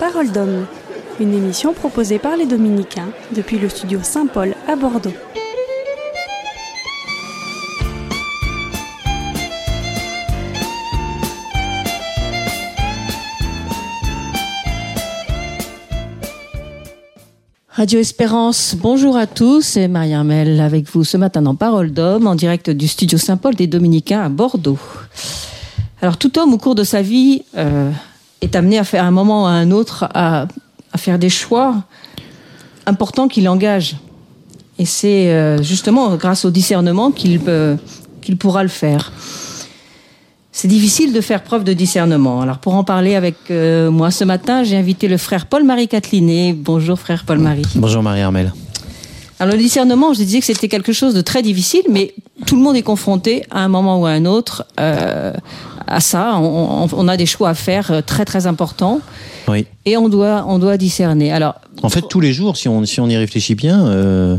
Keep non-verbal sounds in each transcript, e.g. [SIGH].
Parole d'homme, une émission proposée par les Dominicains depuis le studio Saint-Paul à Bordeaux. Radio Espérance, bonjour à tous, c'est Marie-Armelle avec vous ce matin dans Parole d'homme en direct du studio Saint-Paul des Dominicains à Bordeaux. Alors tout homme au cours de sa vie euh, est amené à faire un moment ou à un autre à, à faire des choix importants qui l'engagent. Et c'est euh, justement grâce au discernement qu'il qu'il pourra le faire. C'est difficile de faire preuve de discernement. Alors pour en parler avec euh, moi ce matin, j'ai invité le frère Paul-Marie Catelinet. Bonjour frère Paul-Marie. Bonjour Marie-Armelle. Alors le discernement, je disais que c'était quelque chose de très difficile, mais tout le monde est confronté à un moment ou à un autre euh, à ça. On, on, a des choix à faire euh, très très importants. Oui. Et on doit, on doit discerner. Alors, en fait, tous les jours, si on, si on y réfléchit bien, euh,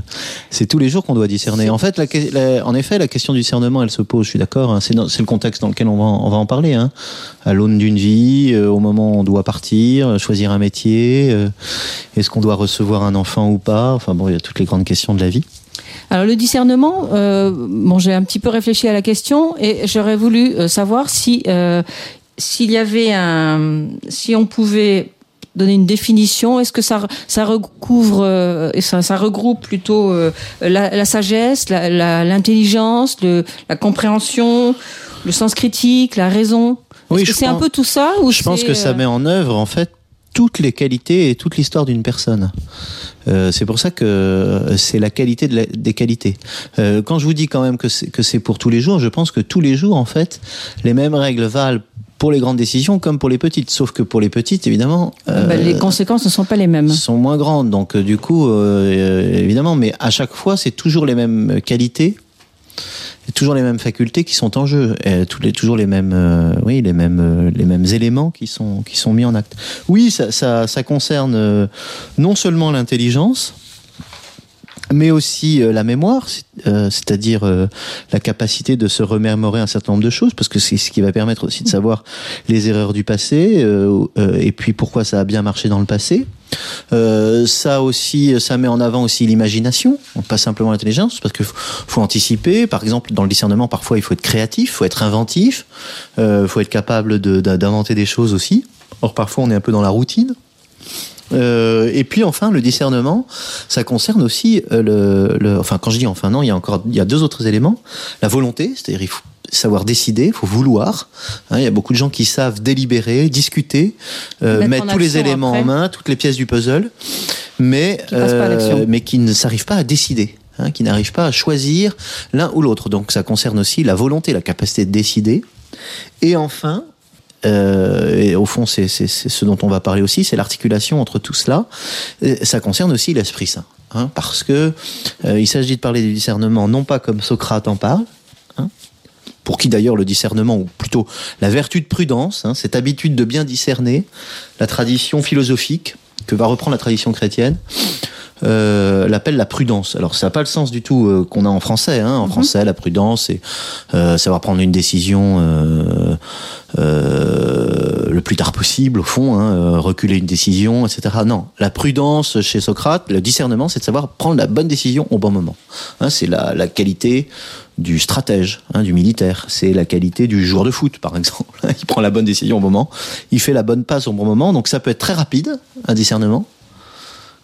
c'est tous les jours qu'on doit discerner. En fait, la, la, en effet, la question du discernement, elle se pose. Je suis d'accord. Hein, c'est le contexte dans lequel on va, on va en parler. Hein, à l'aune d'une vie, euh, au moment où on doit partir, choisir un métier, euh, est-ce qu'on doit recevoir un enfant ou pas? Enfin bon, il y a toutes les grandes questions de la vie. Alors le discernement, euh, bon, j'ai un petit peu réfléchi à la question et j'aurais voulu euh, savoir si euh, s'il y avait un, si on pouvait donner une définition Est-ce que ça, ça recouvre, euh, ça, ça, regroupe plutôt euh, la, la, sagesse, l'intelligence, la, la, compréhension, le sens critique, la raison? Oui, c'est un peu tout ça ou Je pense que ça met en œuvre en fait toutes les qualités et toute l'histoire d'une personne. Euh, c'est pour ça que c'est la qualité de la, des qualités. Euh, quand je vous dis quand même que c'est pour tous les jours, je pense que tous les jours, en fait, les mêmes règles valent pour les grandes décisions comme pour les petites. Sauf que pour les petites, évidemment, euh, bah, les conséquences ne sont pas les mêmes. Sont moins grandes. Donc du coup, euh, évidemment, mais à chaque fois, c'est toujours les mêmes qualités toujours les mêmes facultés qui sont en jeu, et les, toujours les mêmes, euh, oui, les mêmes, euh, les mêmes éléments qui sont, qui sont mis en acte. Oui, ça, ça, ça concerne euh, non seulement l'intelligence, mais aussi euh, la mémoire, euh, c'est-à-dire euh, la capacité de se remémorer un certain nombre de choses, parce que c'est ce qui va permettre aussi de savoir les erreurs du passé et puis pourquoi ça a bien marché dans le passé. ça aussi, ça met en avant aussi l'imagination, pas simplement l'intelligence, parce qu'il faut, anticiper. Par exemple, dans le discernement, parfois il faut être créatif, faut être inventif, il faut être capable d'inventer de, des choses aussi. Or, parfois, on est un peu dans la routine. Euh, et puis enfin, le discernement, ça concerne aussi euh, le, le, Enfin, quand je dis enfin non, il y a encore il y a deux autres éléments. La volonté, c'est-à-dire il faut savoir décider, il faut vouloir. Hein, il y a beaucoup de gens qui savent délibérer, discuter, euh, mettre tous les éléments après. en main, toutes les pièces du puzzle, mais qui euh, mais qui ne s'arrivent pas à décider. Hein, qui n'arrivent pas à choisir l'un ou l'autre. Donc ça concerne aussi la volonté, la capacité de décider. Et enfin, euh, et au fond, c'est ce dont on va parler aussi, c'est l'articulation entre tout cela. Et ça concerne aussi l'Esprit Saint, hein, parce que euh, il s'agit de parler du discernement non pas comme Socrate en parle, hein, pour qui d'ailleurs le discernement, ou plutôt la vertu de prudence, hein, cette habitude de bien discerner, la tradition philosophique que va reprendre la tradition chrétienne, euh, l'appelle la prudence. Alors ça n'a pas le sens du tout euh, qu'on a en français. Hein. En mm -hmm. français, la prudence, c'est euh, savoir prendre une décision euh, euh, le plus tard possible, au fond, hein, reculer une décision, etc. Non, la prudence chez Socrate, le discernement, c'est de savoir prendre la bonne décision au bon moment. Hein, c'est la, la qualité du stratège, hein, du militaire. C'est la qualité du joueur de foot, par exemple. [LAUGHS] il prend la bonne décision au bon moment, il fait la bonne passe au bon moment. Donc ça peut être très rapide, un discernement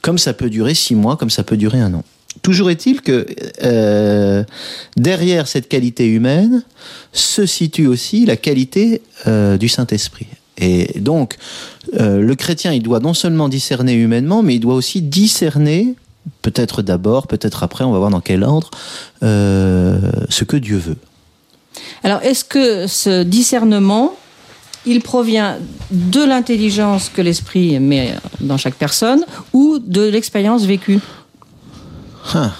comme ça peut durer six mois, comme ça peut durer un an. Toujours est-il que euh, derrière cette qualité humaine se situe aussi la qualité euh, du Saint-Esprit. Et donc, euh, le chrétien, il doit non seulement discerner humainement, mais il doit aussi discerner, peut-être d'abord, peut-être après, on va voir dans quel ordre, ce que Dieu veut. Alors, est-ce que ce discernement, il provient de l'intelligence que l'esprit met dans chaque personne ou de l'expérience vécue ah.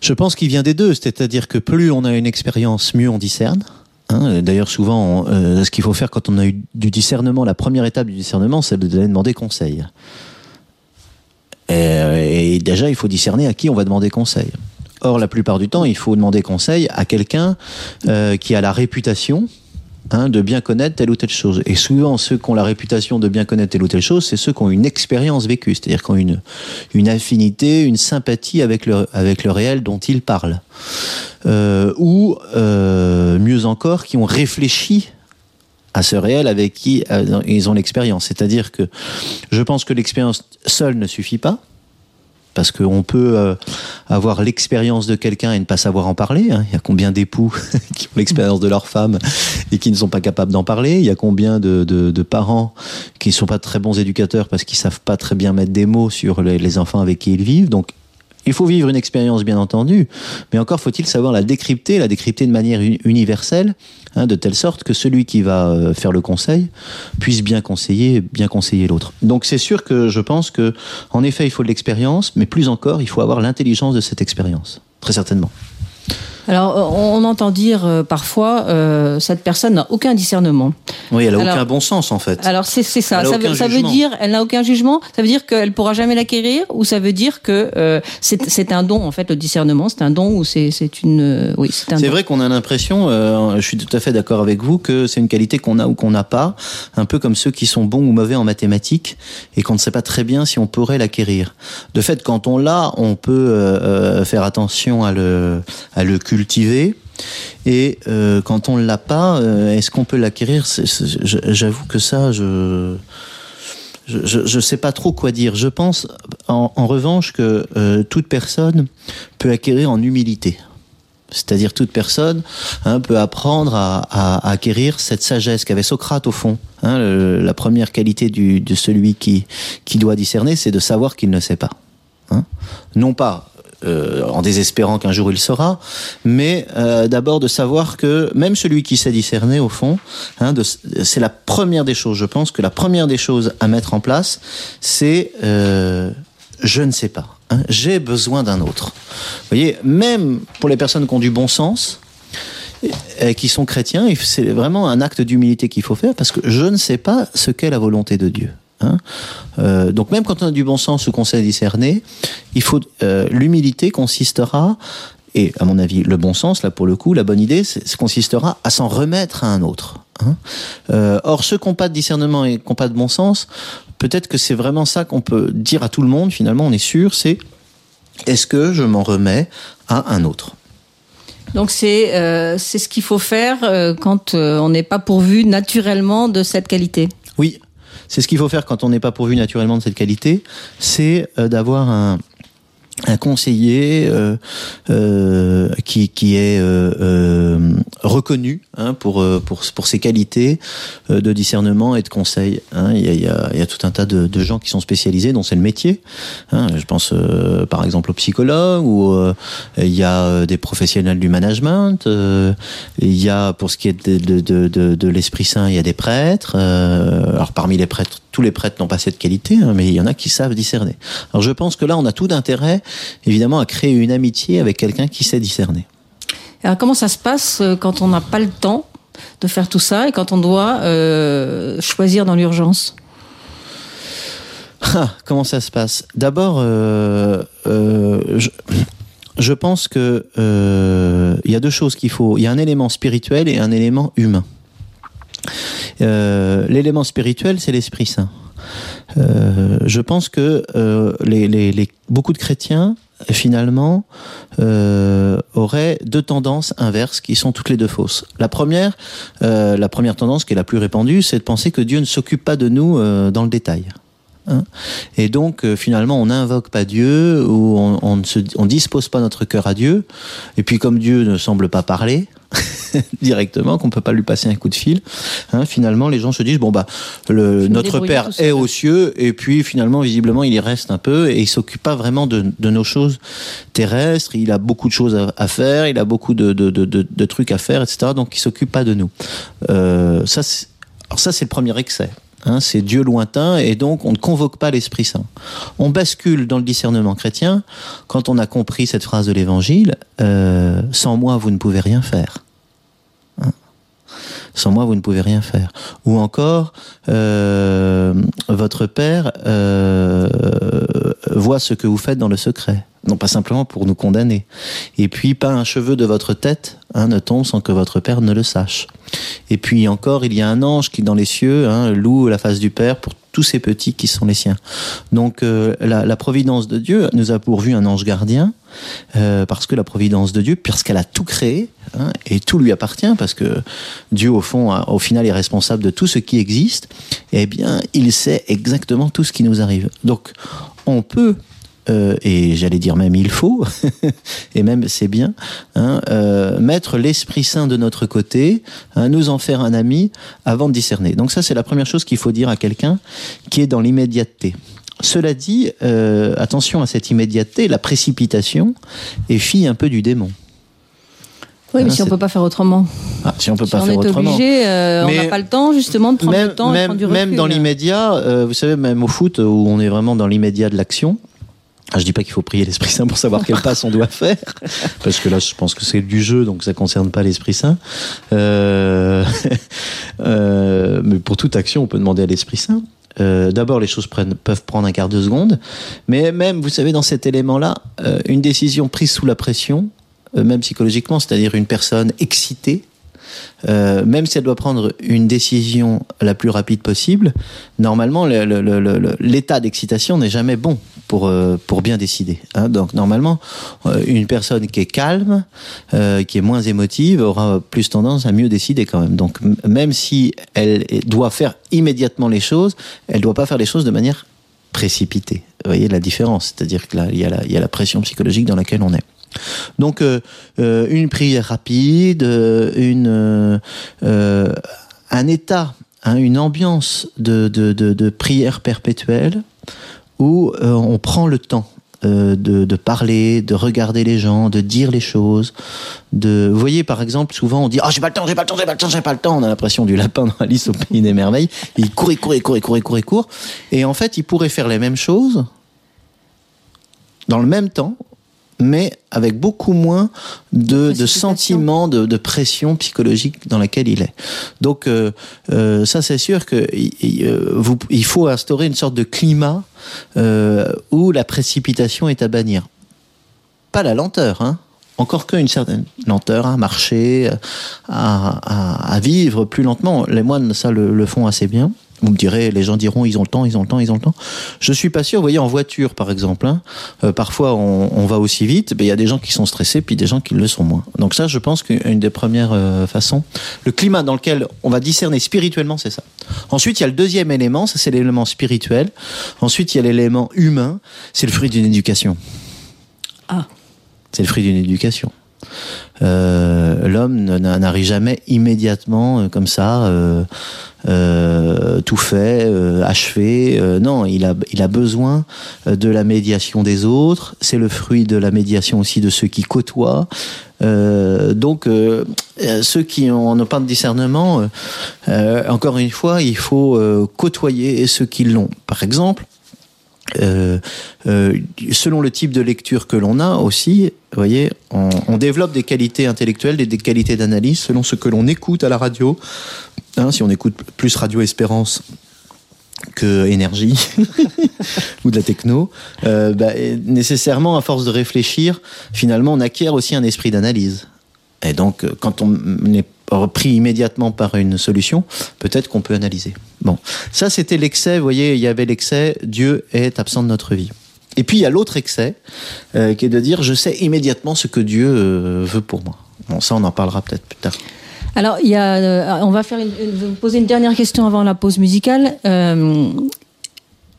Je pense qu'il vient des deux, c'est-à-dire que plus on a une expérience, mieux on discerne. Hein, D'ailleurs, souvent, euh, ce qu'il faut faire quand on a eu du discernement, la première étape du discernement, c'est de demander conseil. Et, et déjà, il faut discerner à qui on va demander conseil. Or, la plupart du temps, il faut demander conseil à quelqu'un euh, qui a la réputation hein, de bien connaître telle ou telle chose. Et souvent, ceux qui ont la réputation de bien connaître telle ou telle chose, c'est ceux qui ont une expérience vécue, c'est-à-dire qui ont une, affinité, une sympathie avec le, avec le réel dont ils parlent. Euh, ou, euh, mieux encore, qui ont réfléchi à ce réel avec qui euh, ils ont l'expérience. C'est-à-dire que je pense que l'expérience seule ne suffit pas parce qu'on peut euh, avoir l'expérience de quelqu'un et ne pas savoir en parler. hein. Il y a combien d'époux [LAUGHS] qui ont l'expérience de leur femme et qui ne sont pas capables d'en parler? Il y a combien de, parents qui ne sont pas très bons éducateurs parce qu'ils savent pas très bien mettre des mots sur les, les enfants avec qui ils vivent? Donc, il faut vivre une expérience, bien entendu, mais encore faut-il savoir la décrypter, la décrypter de manière uni- universelle, hein, de telle sorte que celui qui va euh, faire le conseil puisse bien conseiller, bien conseiller l'autre. Donc c'est sûr que je pense que, en effet, il faut de l'expérience, mais plus encore, il faut avoir l'intelligence de cette expérience, très certainement. Alors, euh, on entend dire euh, parfois, euh, cette personne n'a aucun discernement. Oui, elle a Alors- aucun bon sens en fait. Alors, c'est ça. Elle Ça veut, ça veut dire, elle n'a aucun jugement. Ça veut dire qu'elle pourra jamais l'acquérir, ou ça veut dire que euh, c'est un don en fait, le discernement, c'est un don ou c'est une, oui, c'est un. C'est vrai qu'on a l'impression, je suis tout à fait d'accord avec vous, que c'est une qualité qu'on a ou qu'on n'a pas, un peu comme ceux qui sont bons ou mauvais en mathématiques et qu'on ne sait pas très bien si on pourrait l'acquérir. De fait, quand on l'a, on peut faire attention à le, à le cultiver. Et euh, quand on ne l'a pas, euh, est-ce qu'on peut l'acquérir? J'avoue que ça, je je, je sais pas trop quoi dire. Je pense, en, revanche, que euh, toute personne peut acquérir en humilité. C'est-à-dire toute personne hein, peut apprendre à, acquérir cette sagesse qu'avait Socrate au fond. Hein, la première qualité de celui qui, qui doit discerner, c'est de savoir qu'il ne sait pas. Hein. Non pas euh, en désespérant qu'un jour il saura, mais euh, d'abord de savoir que même celui qui sait discerner au fond, hein, c'est la première des choses. Je pense que la première des choses à mettre en place, c'est euh, je ne sais pas. hein, J'ai besoin d'un autre. Vous voyez, même pour les personnes qui ont du bon sens, qui sont chrétiens, c'est vraiment un acte d'humilité qu'il faut faire parce que je ne sais pas ce qu'est la volonté de Dieu. hein. Donc même quand on a du bon sens ou qu'on sait discerner, il faut euh, l'humilité consistera et à mon avis le bon sens là pour le coup la bonne idée consistera à s'en remettre à un autre. hein. Euh, or ceux qui n'ont pas de discernement et qui n'ont pas de bon sens, peut-être que c'est vraiment ça qu'on peut dire à tout le monde finalement on est sûr c'est est-ce que je m'en remets à un autre? Donc c'est euh, c'est ce qu'il faut faire euh, quand euh, on n'est pas pourvu naturellement de cette qualité. Oui, c'est ce qu'il faut faire quand on n'est pas pourvu naturellement de cette qualité, c'est d'avoir un, un conseiller euh, euh, qui, qui est euh, euh, reconnu hein, pour, euh, pour, pour ses qualités euh, de discernement et de conseil. hein. Il, y a, il, y a, il y a tout un tas de, de gens qui sont spécialisés, dont c'est le métier. hein. Je pense par exemple aux psychologues ou il y a des professionnels du management. il y a pour ce qui est de, de, de, de, l'Esprit Saint, il y a des prêtres. alors parmi les prêtres, tous les prêtres n'ont pas cette qualité, hein, mais il y en a qui savent discerner. Alors je pense que là, on a tout d'intérêt, évidemment, à créer une amitié avec quelqu'un qui sait discerner. Alors comment ça se passe euh, quand on n'a pas le temps de faire tout ça et quand on doit euh, choisir dans l'urgence? Ah, comment ça se passe? D'abord, euh, euh, je, je pense que il y a deux choses qu'il faut. Il y a un élément spirituel et un élément humain. Euh, L'élément spirituel, c'est l'Esprit Saint. Euh, je pense que euh, beaucoup de chrétiens, finalement, auraient deux tendances inverses qui sont toutes les deux fausses. La première, la première tendance qui est la plus répandue, c'est de penser que Dieu ne s'occupe pas de nous dans le détail. Hein et donc finalement on n'invoque pas Dieu ou on, ne dispose pas notre cœur à Dieu. Et puis comme Dieu ne semble pas parler [LAUGHS] directement, qu'on peut pas lui passer un coup de fil, hein, finalement les gens se disent bon bah le, notre Père est aux cieux et puis finalement visiblement il y reste un peu et il s'occupe pas vraiment de, de, nos choses terrestres. Il a beaucoup de choses à, à faire, il a beaucoup de, de, de, de trucs à faire, etc. Donc il s'occupe pas de nous. Euh, ça, alors ça c'est le premier excès. Hein, c'est Dieu lointain et donc on ne convoque pas l'Esprit Saint. On bascule dans le discernement chrétien quand on a compris cette phrase de l'Évangile euh, sans moi vous ne pouvez rien faire. Sans moi, vous ne pouvez rien faire. Ou encore, euh, votre père euh, voit ce que vous faites dans le secret. Non pas simplement pour nous condamner. Et puis, pas un cheveu de votre tête hein, ne tombe sans que votre père ne le sache. Et puis encore, il y a un ange qui, dans les cieux, hein, loue la face du Père pour tous ces petits qui sont les siens. Donc euh, la, la, providence de Dieu nous a pourvu un ange gardien, euh, parce que la providence de Dieu, puisqu'elle a tout créé, hein, et tout lui appartient, parce que Dieu, au fond, au final, est responsable de tout ce qui existe, eh bien, il sait exactement tout ce qui nous arrive. Donc, on peut euh, et j'allais dire même il faut, [LAUGHS] et même c'est bien, hein, euh, mettre l'Esprit Saint de notre côté, hein, nous en faire un ami avant de discerner. Donc ça c'est la première chose qu'il faut dire à quelqu'un qui est dans l'immédiateté. Cela dit, euh, attention à cette immédiateté, la précipitation est fille un peu du démon. Oui, mais si on peut pas faire autrement. Ah, si on peut Si pas on faire est autrement. obligé, euh, on Mais n'a pas le temps justement de prendre même, le temps et même, prendre du recul. même dans l'immédiat, euh, vous savez, même au foot où on est vraiment dans l'immédiat de l'action. Ah, je dis pas qu'il faut prier l'Esprit Saint pour savoir quelle passe on doit faire, parce que là, je pense que c'est du jeu, donc ça concerne pas l'Esprit Saint. Euh, [LAUGHS] euh, mais pour toute action, on peut demander à l'Esprit Saint. Euh, D'abord, les choses peuvent prendre un quart de seconde, mais même, vous savez, dans cet élément-là, euh, une décision prise sous la pression, euh, même psychologiquement, c'est-à-dire une personne excitée, euh, même si elle doit prendre une décision la plus rapide possible, normalement, le- le- le- le- l'état d'excitation n'est jamais bon pour, euh, pour bien décider. hein. Donc, normalement, euh, une personne qui est calme, euh, qui est moins émotive, aura plus tendance à mieux décider quand même. Donc, même si elle doit faire immédiatement les choses, elle doit pas faire les choses de manière précipitée. Vous voyez la différence? C'est-à-dire que là, il y a la pression psychologique dans laquelle on est. Donc euh, euh, une prière rapide, euh, une un état, hein, une ambiance de, de, prière perpétuelle où on prend le temps. de, de parler, de regarder les gens, de dire les choses. De, vous voyez, par exemple, souvent on dit, ah, j'ai pas le temps, j'ai pas le temps, j'ai pas le temps, j'ai pas le temps. On a l'impression du lapin dans Alice au pays des merveilles. Il court, il court, il court, il court, il court, il court. Et en fait, il pourrait faire les mêmes choses dans le même temps, mais avec beaucoup moins de, de sentiments de, de pression psychologique dans laquelle il est. Donc euh, euh, ça c'est sûr que euh, vous- il faut instaurer une sorte de climat où la précipitation est à bannir. Pas la lenteur, hein. Encore qu'une certaine lenteur à marcher, à, à- à vivre plus lentement. Les moines, ça, le, le font assez bien. Vous me direz, les gens diront, ils ont le temps, ils ont le temps, ils ont le temps. Je suis pas sûr. Vous voyez, en voiture, par exemple, hein, euh, parfois on, on va aussi vite. mais Il y a des gens qui sont stressés, puis des gens qui le sont moins. Donc ça, je pense qu'une des premières euh, façons, le climat dans lequel on va discerner spirituellement, c'est ça. Ensuite, il y a le deuxième élément, ça c'est l'élément spirituel. Ensuite, il y a l'élément humain, c'est le fruit d'une éducation. Ah. C'est le fruit d'une éducation. Euh, L'homme n'arrive jamais immédiatement euh, comme ça, euh, tout fait, achevé. Euh, non, il a, besoin de la médiation des autres. C'est le fruit de la médiation aussi de ceux qui côtoient. Donc, ceux qui ont- n'ont pas de discernement, encore une fois, il faut côtoyer ceux qui l'ont. Par exemple, euh, euh, selon le type de lecture que l'on a aussi, vous voyez, on, développe des qualités intellectuelles et des qualités d'analyse selon ce que l'on écoute à la radio. Hein, si on écoute plus Radio Espérance que énergie [LAUGHS] ou de la techno, euh, bah, nécessairement, à force de réfléchir, finalement, on acquiert aussi un esprit d'analyse. Et donc, quand on pris immédiatement par une solution, peut-être qu'on peut analyser. Bon, ça c'était l'excès, vous voyez, il y avait l'excès, Dieu est absent de notre vie. Et puis il y a l'autre excès, euh, qui est de dire, je sais immédiatement ce que Dieu euh, veut pour moi. Bon, ça on en parlera peut-être plus tard. Alors, il y a, euh, on va faire une, poser une dernière question avant la pause musicale.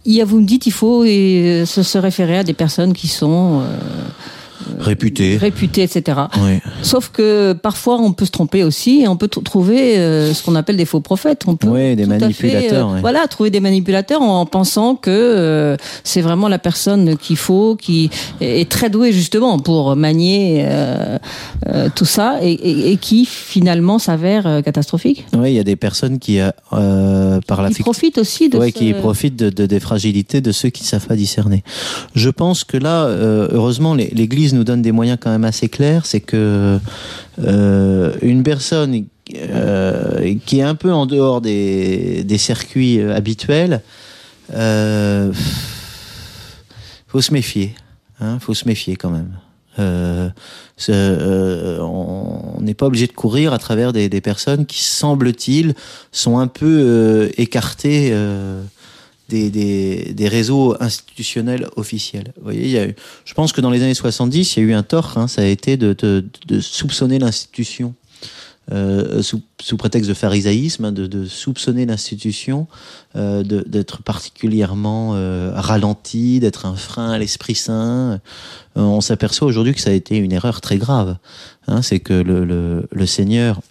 Il y a, vous me dites, il faut se référer à des personnes qui sont Réputé. réputées, etc. Oui. Sauf que parfois, on peut se tromper aussi et on peut tr- trouver euh, ce qu'on appelle des faux prophètes. On peut Oui, des fait, manipulateurs, euh. Voilà, trouver des manipulateurs en pensant que euh, c'est vraiment la personne qu'il faut, qui est très douée justement pour manier tout ça et, et- et qui finalement s'avère catastrophique. Oui, il y a des personnes qui, par la Qui profitent aussi de ouais, ce- qui profitent de, de- des fragilités de ceux qui ne savent pas discerner. Je pense que là, heureusement, l'Église nous donne des moyens quand même assez clairs. C'est que euh, une personne euh, qui est un peu en dehors des, circuits euh, habituels, faut se méfier. Hein, faut se méfier quand même. On n'est pas obligé de courir à travers des, personnes qui, semble-t-il, sont un peu écartées des, des, des, réseaux institutionnels officiels. Vous voyez, il y a eu, je pense que dans les années 70, il y a eu un tort, hein, ça a été de, de, de soupçonner l'institution euh, sous, sous, prétexte de pharisaïsme, hein, de, de, soupçonner l'institution euh, d'être particulièrement euh, ralenti, d'être un frein à l'Esprit Saint. Euh, on s'aperçoit aujourd'hui que ça a été une erreur très grave. Hein, C'est que le, le, le Seigneur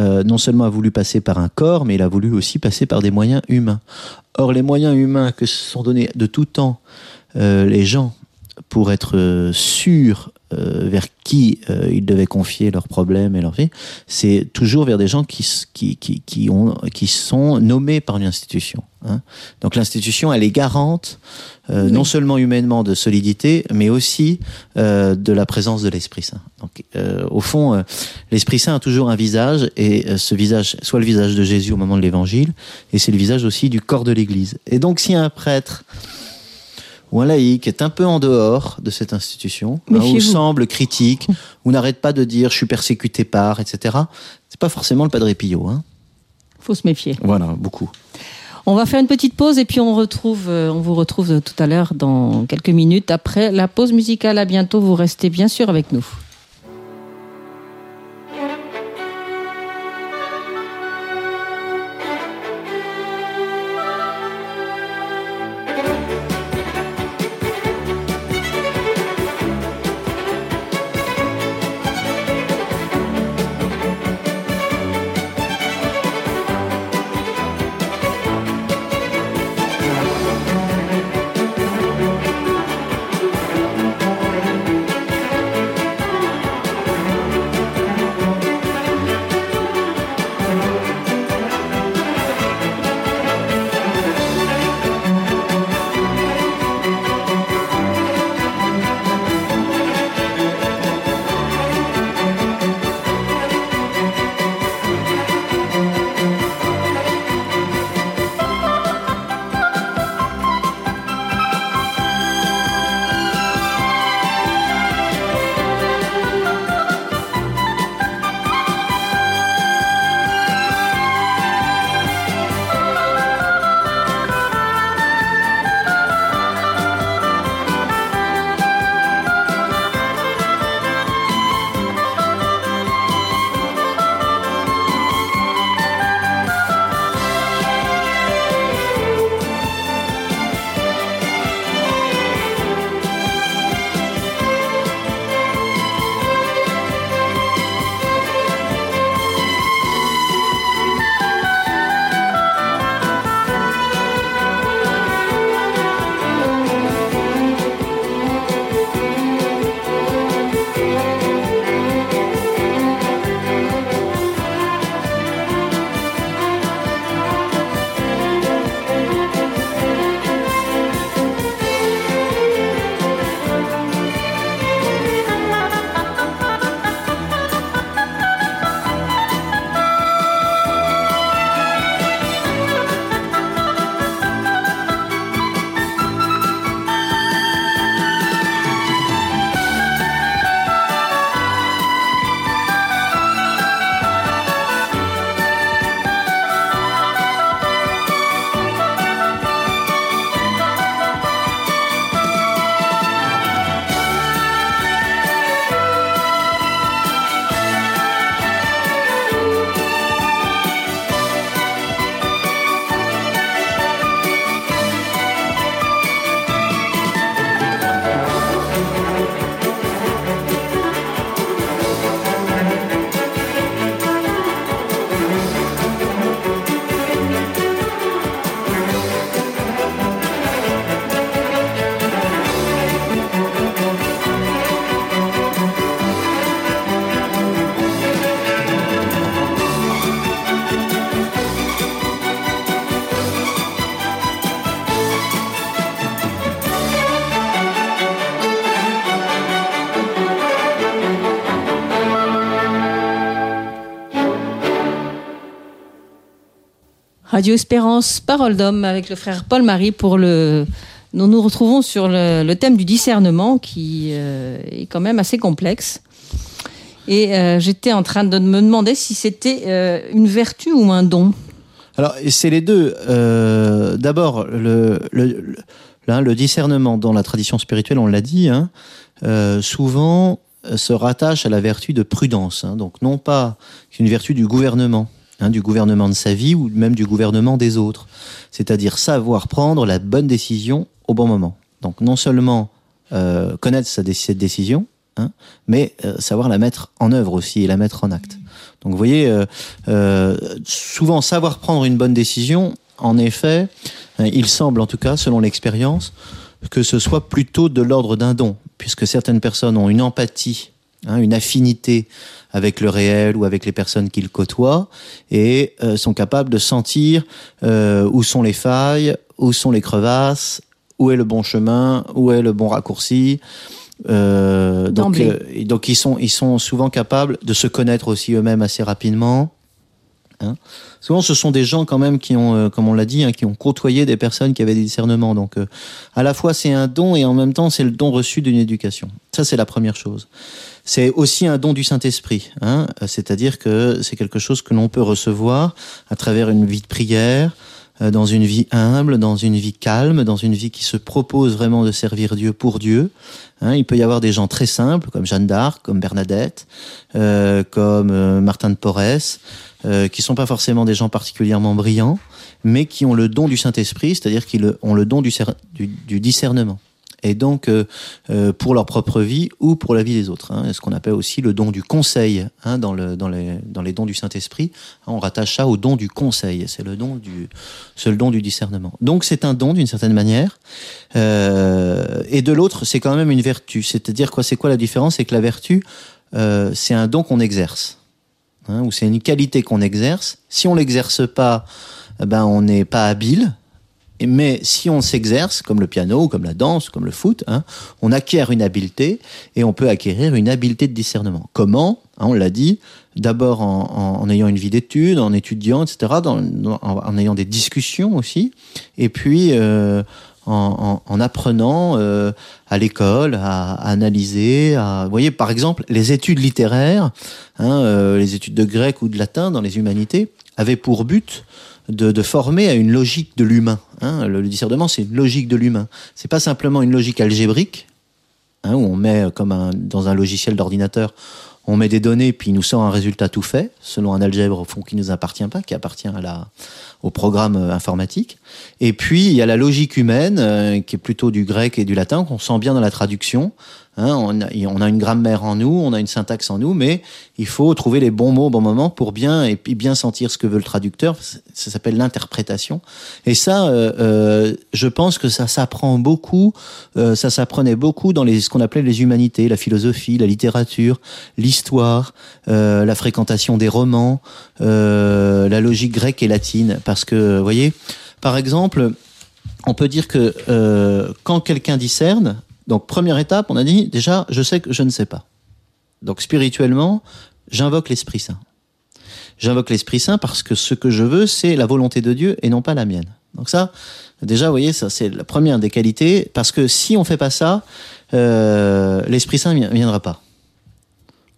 euh, non seulement a voulu passer par un corps, mais il a voulu aussi passer par des moyens humains. Or, les moyens humains que se sont donnés de tout temps euh, les gens pour être sûrs euh, vers qui euh, ils devaient confier leurs problèmes et leur vie, c'est toujours vers des gens qui, qui, qui, qui, ont, qui sont nommés par une institution. Hein. Donc l'institution, elle est garante euh, oui. non seulement humainement de solidité, mais aussi euh, de la présence de l'Esprit Saint. Donc euh, au fond, l'Esprit Saint a toujours un visage, et ce visage, soit le visage de Jésus au moment de l'Évangile, et c'est le visage aussi du corps de l'Église. Et donc si un prêtre ou un laïc est un peu en dehors de cette institution, hein, ou semble critique, [LAUGHS] ou n'arrête pas de dire je suis persécuté par, etc., c'est pas forcément le Padre Pio. Hein. faut se méfier. Voilà, beaucoup. On va faire une petite pause et puis on, retrouve, on vous retrouve tout à l'heure dans quelques minutes après la pause musicale. À bientôt, vous restez bien sûr avec nous. Radio Espérance, Parole d'homme avec le frère Paul-Marie pour le. Nous nous retrouvons sur le, thème du discernement qui euh, est quand même assez complexe. Et euh, j'étais en train de me demander si c'était euh, une vertu ou un don. Alors, c'est les deux. D'abord, le, le, le, discernement dans la tradition spirituelle, on l'a dit, hein, souvent se rattache à la vertu de prudence. Hein. donc, non pas une vertu du gouvernement Hein, du gouvernement de sa vie ou même du gouvernement des autres. C'est-à-dire savoir prendre la bonne décision au bon moment. Donc non seulement euh, connaître sa, cette décision, hein, mais euh, savoir la mettre en œuvre aussi et la mettre en acte. Donc vous voyez, euh, souvent savoir prendre une bonne décision, en effet, il semble en tout cas, selon l'expérience, que ce soit plutôt de l'ordre d'un don, puisque certaines personnes ont une empathie, hein, une affinité avec le réel ou avec les personnes qu'ils côtoient et euh, sont capables de sentir euh, où sont les failles, où sont les crevasses, où est le bon chemin, où est le bon raccourci. Euh, donc, euh, donc ils sont ils sont souvent capables de se connaître aussi eux-mêmes assez rapidement. Hein. Souvent, ce sont des gens quand même qui ont, euh, comme on l'a dit, hein, qui ont côtoyé des personnes qui avaient des discernements. Donc, à la fois, c'est un don et en même temps, c'est le don reçu d'une éducation. Ça, c'est la première chose. C'est aussi un don du Saint-Esprit, hein, c'est-à-dire que c'est quelque chose que l'on peut recevoir à travers une vie de prière, euh, dans une vie humble, dans une vie calme, dans une vie qui se propose vraiment de servir Dieu pour Dieu. Hein, il peut y avoir des gens très simples, comme Jeanne d'Arc, comme Bernadette, euh, comme euh, Martin de Porres, euh, qui sont pas forcément des gens particulièrement brillants, mais qui ont le don du Saint-Esprit, c'est-à-dire qu'ils ont le don du discernement et donc euh, euh, pour leur propre vie ou pour la vie des autres. Hein, ce qu'on appelle aussi le don du conseil hein, dans, le, dans, les, dans les dons du Saint-Esprit. On rattache ça au don du conseil. C'est le don du, le don du discernement. Donc c'est un don d'une certaine manière. Euh, et de l'autre, c'est quand même une vertu. C'est-à-dire quoi C'est quoi la différence? C'est que la vertu, euh, c'est un don qu'on exerce, hein, ou c'est une qualité qu'on exerce. Si on l'exerce pas, eh ben on n'est pas habile mais si on s'exerce, comme le piano, comme la danse, comme le foot, hein, on acquiert une habileté et on peut acquérir une habileté de discernement. Comment? Hein, On l'a dit, d'abord en, ayant une vie d'études, en étudiant, etc., en, ayant des discussions aussi, et puis euh, en, apprenant euh, à l'école à, analyser. Vous voyez, par exemple, les études littéraires, hein, euh, les études de grec ou de latin dans les humanités, avaient pour but de, former à une logique de l'humain. Hein. Le, discernement, c'est une logique de l'humain. C'est pas simplement une logique algébrique, hein, où on met comme dans un logiciel d'ordinateur, on met des données puis il nous sort un résultat tout fait, selon un algèbre au fond qui nous appartient pas, qui appartient à la, au programme euh, informatique. Et puis il y a la logique humaine, euh, qui est plutôt du grec et du latin, qu'on sent bien dans la traduction, Hein, on, a, une grammaire en nous, on a une syntaxe en nous, mais il faut trouver les bons mots au bon moment pour bien et bien sentir ce que veut le traducteur. Ça s'appelle l'interprétation. Et ça, euh, euh, je pense que ça s'apprend beaucoup. Euh, ça s'apprenait beaucoup dans les, ce qu'on appelait les humanités, la philosophie, la littérature, l'histoire, la fréquentation des romans, la logique grecque et latine. Parce que, vous voyez, par exemple, on peut dire que quand quelqu'un discerne, donc première étape, on a dit déjà, je sais que je ne sais pas. Donc spirituellement, j'invoque l'Esprit Saint. J'invoque l'Esprit Saint parce que ce que je veux, c'est la volonté de Dieu et non pas la mienne. Donc ça, déjà, vous voyez, ça c'est la première des qualités, parce que si on fait pas ça, euh, l'Esprit Saint ne viendra pas.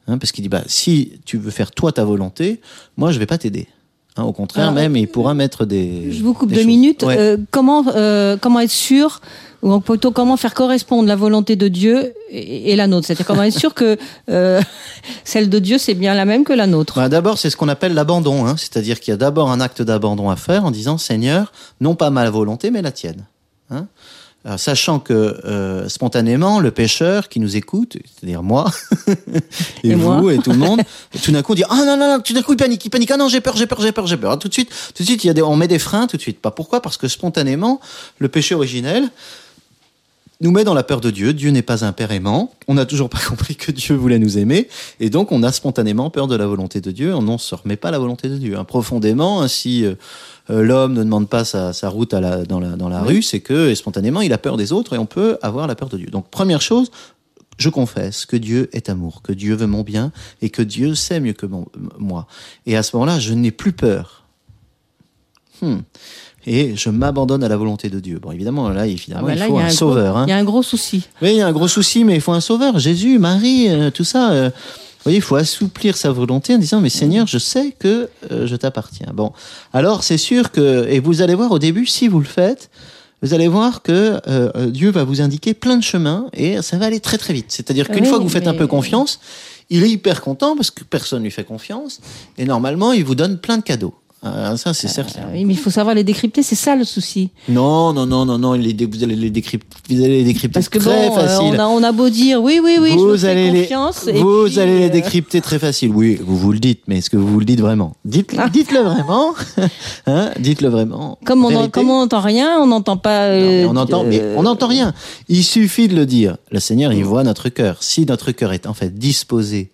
Hein, parce qu'il dit, bah, si tu veux faire toi ta volonté, moi je vais pas t'aider. Hein, au contraire, même, il pourra mettre des. Je vous coupe deux minutes. Euh, comment, euh, comment être sûr ou plutôt comment faire correspondre la volonté de Dieu et, la nôtre? C'est-à-dire comment être sûr que euh, [LAUGHS] celle de Dieu c'est bien la même que la nôtre? Bah, d'abord, c'est ce qu'on appelle l'abandon. Hein. C'est-à-dire qu'il y a d'abord un acte d'abandon à faire en disant Seigneur, non pas ma volonté, mais la tienne. Hein. sachant que euh, spontanément, le pécheur qui nous écoute, c'est-à-dire moi, [LAUGHS] et, vous, et tout le monde, tout d'un coup dit ah non non non, tout d'un coup il panique, il panique ah non j'ai peur, j'ai peur, j'ai peur, j'ai peur. tout de suite, tout de suite il y a des, on met des freins tout de suite. Pas pourquoi? Parce que spontanément, le péché originel, nous met dans la peur de Dieu. Dieu n'est pas un père aimant. On n'a toujours pas [LAUGHS] compris que Dieu voulait nous aimer. Et donc, on a spontanément peur de la volonté de Dieu. On ne se remet pas la volonté de Dieu. Hein, profondément, hein, si euh, euh, l'homme ne demande pas sa, route à la, dans la, dans la rue, c'est que spontanément, il a peur des autres et on peut avoir la peur de Dieu. Donc, première chose, je confesse que Dieu est amour, que Dieu veut mon bien et que Dieu sait mieux que moi. Et à ce moment-là, je n'ai plus peur hmm, et je m'abandonne à la volonté de Dieu. Bon, évidemment, là, Ah bah il faut un, gros- sauveur. hein. Il y a un gros souci. Oui, il y a un gros souci, mais il faut un sauveur. Jésus, Marie, euh, tout ça. euh, vous voyez, il faut assouplir sa volonté en disant, mais Seigneur, je sais que euh, je t'appartiens. Bon, alors c'est sûr que, et vous allez voir au début, si vous le faites, vous allez voir que euh, Dieu va vous indiquer plein de chemins et ça va aller très très vite. C'est-à-dire qu'une Oui, fois que vous faites un peu confiance, il est hyper content parce que personne lui fait confiance et normalement il vous donne plein de cadeaux. Ah, ça c'est certain. Ah oui, mais il faut savoir les décrypter, c'est ça le souci. Non, non, non, non, non, les dé- vous allez les décrypter, vous allez les décrypter Parce que très bon, euh, facile. on, a, on a beau dire oui, oui, oui, je vous allez les, confiance. et vous puis, allez les euh, décrypter très facile. Oui, vous vous le dites, mais est-ce que vous vous le dites vraiment? Dites, Ah. dites-le vraiment. [LAUGHS] hein Dites-le vraiment. Comme on Vérité. comme on n'entend rien, on n'entend pas. Non, mais euh, on entend, mais euh, on n'entend rien. Il suffit de le dire. Le Seigneur, il voit notre cœur. Si notre cœur est en fait disposé,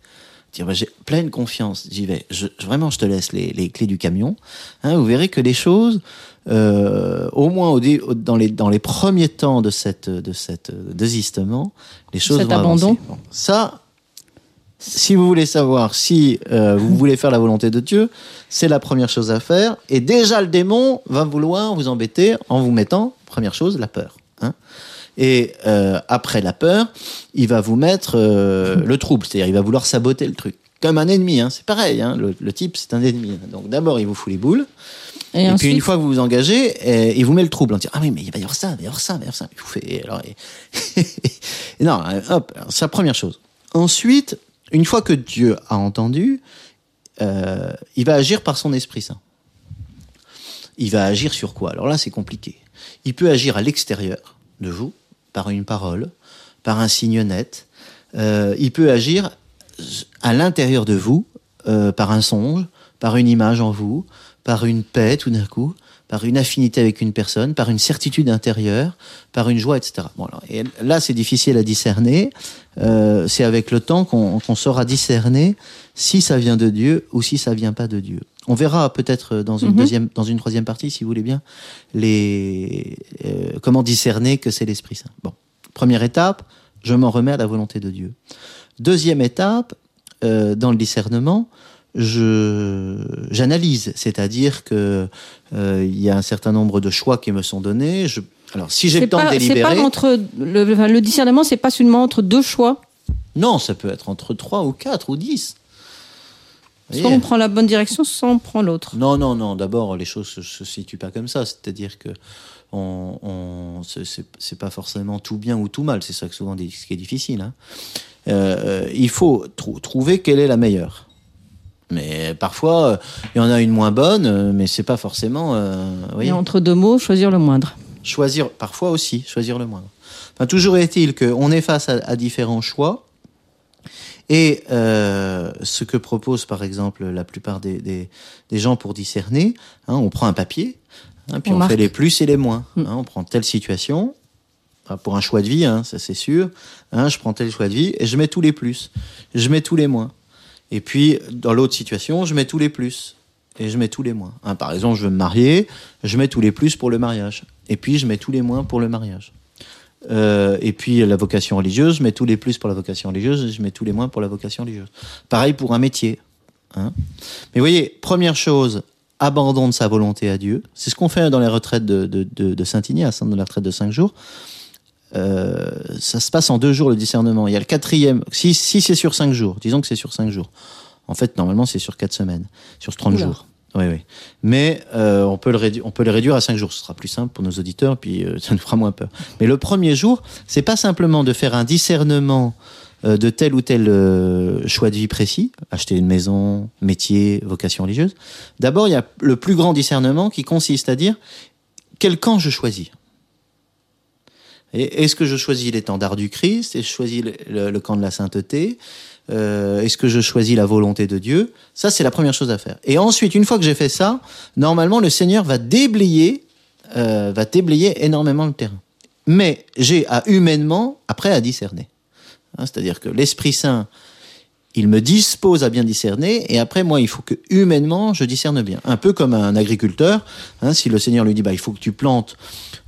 dire bah, j'ai pleine confiance, j'y vais. Je, vraiment, je te laisse les, les clés du camion. Hein, vous verrez que les choses, euh, au moins au dans les dans les premiers temps de cette de cette désistement, les choses Cet vont abandon. avancer. Bon, ça. Si vous voulez savoir si euh, vous voulez faire la volonté de Dieu, c'est la première chose à faire. Et déjà, le démon va vouloir vous embêter en vous mettant, première chose, la peur. hein. Et euh, après la peur, il va vous mettre euh, le trouble, c'est-à-dire il va vouloir saboter le truc. Comme un ennemi, hein, c'est pareil. hein, le, le type, c'est un ennemi. Donc d'abord, il vous fout les boules. Et, Et, puis une fois que vous vous engagez, euh, il vous met le trouble. On dit ah oui mais il va y avoir ça, il va y avoir ça, il va y avoir ça. Il vous fait et alors et- [LAUGHS] et non euh, hop c'est la première chose. Ensuite, une fois que Dieu a entendu, il va agir par son Esprit Saint. Il va agir sur quoi? Alors là c'est compliqué. Il peut agir à l'extérieur de vous par une parole, par un signe net. Euh, il peut agir à l'intérieur de vous euh, par un songe, par une image en vous, par une paix tout d'un coup, par une affinité avec une personne, par une certitude intérieure, par une joie, etc. Bon, et là, c'est difficile à discerner. Euh, c'est avec le temps qu'on qu'on saura discerner si ça vient de Dieu ou si ça vient pas de Dieu. On verra peut-être dans une Mhm. deuxième, dans une troisième partie, si vous voulez bien, les euh, comment discerner que c'est l'Esprit Saint. Bon, première étape, je m'en remets à la volonté de Dieu. Deuxième étape, euh, dans le discernement, je j'analyse, c'est-à-dire que euh, il y a un certain nombre de choix qui me sont donnés. Je, alors, si j'ai le temps pas, de délibérer, pas entre le, le discernement, c'est pas seulement entre deux choix. non, ça peut être entre 3 ou 4 ou 10. Soit on prend la bonne direction, soit on prend l'autre. Non, non, non. D'abord, les choses se, se situent pas comme ça. C'est-à-dire que on, on, c'est- pas forcément tout bien ou tout mal. C'est ça que souvent dit- ce qui est difficile. hein. Euh, euh, il faut trou- trouver quelle est la meilleure. Mais parfois, euh, il y en a une moins bonne, mais c'est pas forcément. euh, voyez Et entre deux mots, choisir le moindre. choisir, parfois aussi, choisir le moindre. Enfin, toujours est-il qu'on est face à, à différents choix. Et euh, ce que propose, par exemple, la plupart des, des, des gens pour discerner, hein, on prend un papier, hein, puis On fait les plus et les moins. Mm. hein, on prend telle situation, hein, pour un choix de vie, hein, ça c'est sûr. hein, je prends tel choix de vie et je mets tous les plus. Je mets tous les moins. Et puis, dans l'autre situation, je mets tous les plus. Et je mets tous les moins. Hein, par exemple, je veux me marier, je mets tous les plus pour le mariage. Et puis, je mets tous les moins pour le mariage. Euh, et puis, la vocation religieuse, je mets tous les plus pour la vocation religieuse, et je mets tous les moins pour la vocation religieuse. Pareil pour un métier. hein. Mais vous voyez, première chose, abandon de sa volonté à Dieu. C'est ce qu'on fait dans les retraites de, de, de, de Saint-Ignace, hein, dans la retraite de cinq jours. Euh, ça se passe en deux jours le discernement. Il y a le quatrième, si, si c'est sur cinq jours, disons que c'est sur cinq jours. En fait, normalement, c'est sur quatre semaines, sur 30 Oula. jours. Oui, oui. Mais euh, on, peut le réduire à cinq jours. Ce sera plus simple pour nos auditeurs, puis euh, [LAUGHS] ça nous fera moins peur. Mais le premier jour, c'est pas simplement de faire un discernement euh, de tel ou tel choix de vie précis, acheter une maison, métier, vocation religieuse. D'abord, il y a le plus grand discernement qui consiste à dire quel camp je choisis? Est-ce que je choisis l'étendard du Christ? Est-ce que je choisis le camp de la sainteté? Euh, Est-ce que je choisis la volonté de Dieu? Ça, c'est la première chose à faire. Et ensuite, une fois que j'ai fait ça, normalement, le Seigneur va déblayer, euh, va déblayer énormément le terrain. Mais j'ai à humainement, après, à discerner. Hein, C'est-à-dire que l'Esprit Saint, il me dispose à bien discerner, et après, moi, il faut que humainement, je discerne bien. Un peu comme un agriculteur, hein, si le Seigneur lui dit, bah, il faut que tu plantes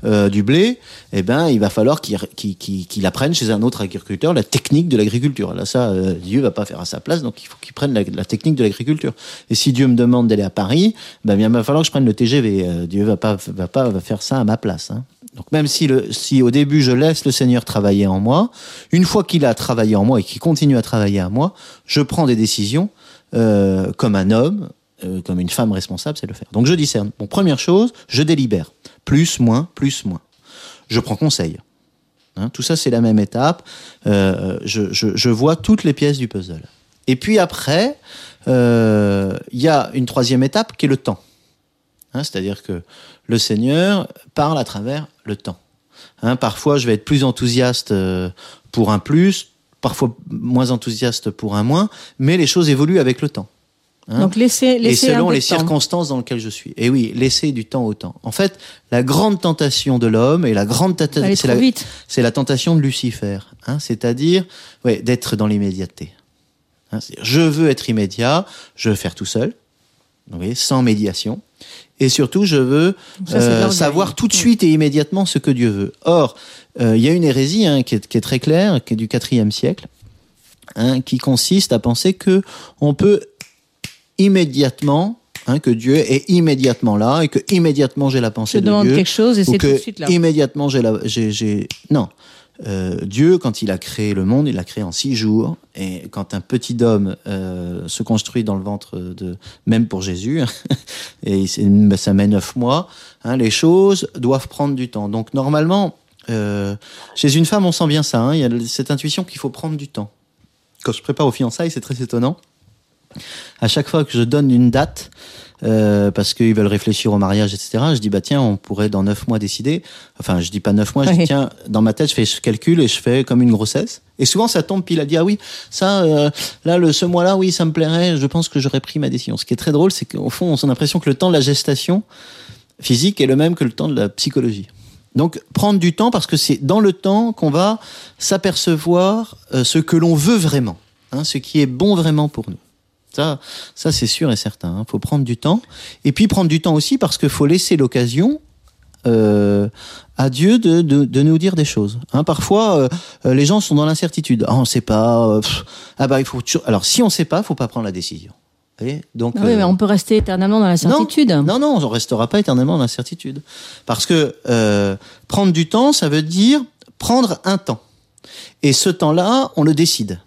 euh, du blé, eh ben, il va falloir qu'il qu'il apprenne chez un autre agriculteur la technique de l'agriculture. Là, ça, euh, Dieu va pas faire à sa place, donc il faut qu'il prenne la, la technique de l'agriculture. Et si Dieu me demande d'aller à Paris, ben, il va falloir que je prenne le TGV. Euh, Dieu va pas, va pas faire ça à ma place. Hein. Donc même si, le, si au début je laisse le Seigneur travailler en moi, une fois qu'il a travaillé en moi et qu'il continue à travailler en moi, je prends des décisions euh, comme un homme, euh, comme une femme responsable, c'est le faire. Donc je discerne. Bon, première chose, je délibère. Plus, moins, plus, moins. Je prends conseil. Hein, tout ça, c'est la même étape. Euh, je, je, vois toutes les pièces du puzzle. Et puis après, il y a une troisième étape qui est le temps. Hein, C'est-à-dire que le Seigneur parle à travers le temps. Hein, parfois, je vais être plus enthousiaste euh, pour un plus, parfois moins enthousiaste pour un moins, mais les choses évoluent avec le temps. Hein. Donc laissez, et un selon peu les temps. circonstances dans lesquelles je suis. Et oui, laisser du temps au temps. En fait, la grande tentation de l'homme et la grande c'est la, c'est la tentation de Lucifer, hein, c'est-à-dire ouais, d'être dans l'immédiateté. Hein, je veux être immédiat, je veux faire tout seul, vous voyez, sans médiation. Et surtout, je veux euh, savoir tout de suite et immédiatement ce que Dieu veut. Or, euh, il y a une hérésie hein, qui, est, qui est très claire, qui est du IVe siècle, hein, qui consiste à penser que on peut immédiatement, hein, que Dieu est immédiatement là et que immédiatement j'ai la Je pensée de demande Dieu quelque chose et c'est tout de suite là. immédiatement j'ai la j'ai j'ai non Euh, Dieu quand il a créé le monde il l'a créé en six jours. Et quand un petit homme euh, se construit dans le ventre de même pour Jésus [LAUGHS] et c'est- ça met neuf mois hein, les choses doivent prendre du temps. Donc normalement euh, chez une femme on sent bien ça hein, il y a cette intuition qu'il faut prendre du temps. Quand je prépare aux fiançailles c'est très étonnant à chaque fois que je donne une date, euh, parce qu'ils veulent réfléchir au mariage, etc., je dis, bah tiens, on pourrait dans neuf mois décider. Enfin, je dis pas neuf mois, je dis, tiens, dans ma tête, je fais je calcule et je fais comme une grossesse. Et souvent, ça tombe pile à dire, ah oui, ça, euh, là, le, ce mois-là, oui, ça me plairait, je pense que j'aurais pris ma décision. Ce qui est très drôle, c'est qu'au fond, on a l'impression que le temps de la gestation physique est le même que le temps de la psychologie. Donc, prendre du temps, parce que c'est dans le temps qu'on va s'apercevoir euh, ce que l'on veut vraiment, hein, ce qui est bon vraiment pour nous. Ça, ça c'est sûr et certain. Il faut prendre du temps. Et puis prendre du temps aussi parce qu'il faut laisser l'occasion euh, à Dieu de, de, de nous dire des choses. Hein, parfois, euh, euh, les gens sont dans l'incertitude. Ah, on sait pas. euh, pff, ah bah il faut. toujours- Alors si on sait pas, faut pas prendre la décision. Vous voyez? Donc. Ah oui, mais on peut rester éternellement dans la certitude. non, non, on ne restera pas éternellement dans l'incertitude. Parce que prendre du temps, ça veut dire prendre un temps. Et ce temps-là, on le décide.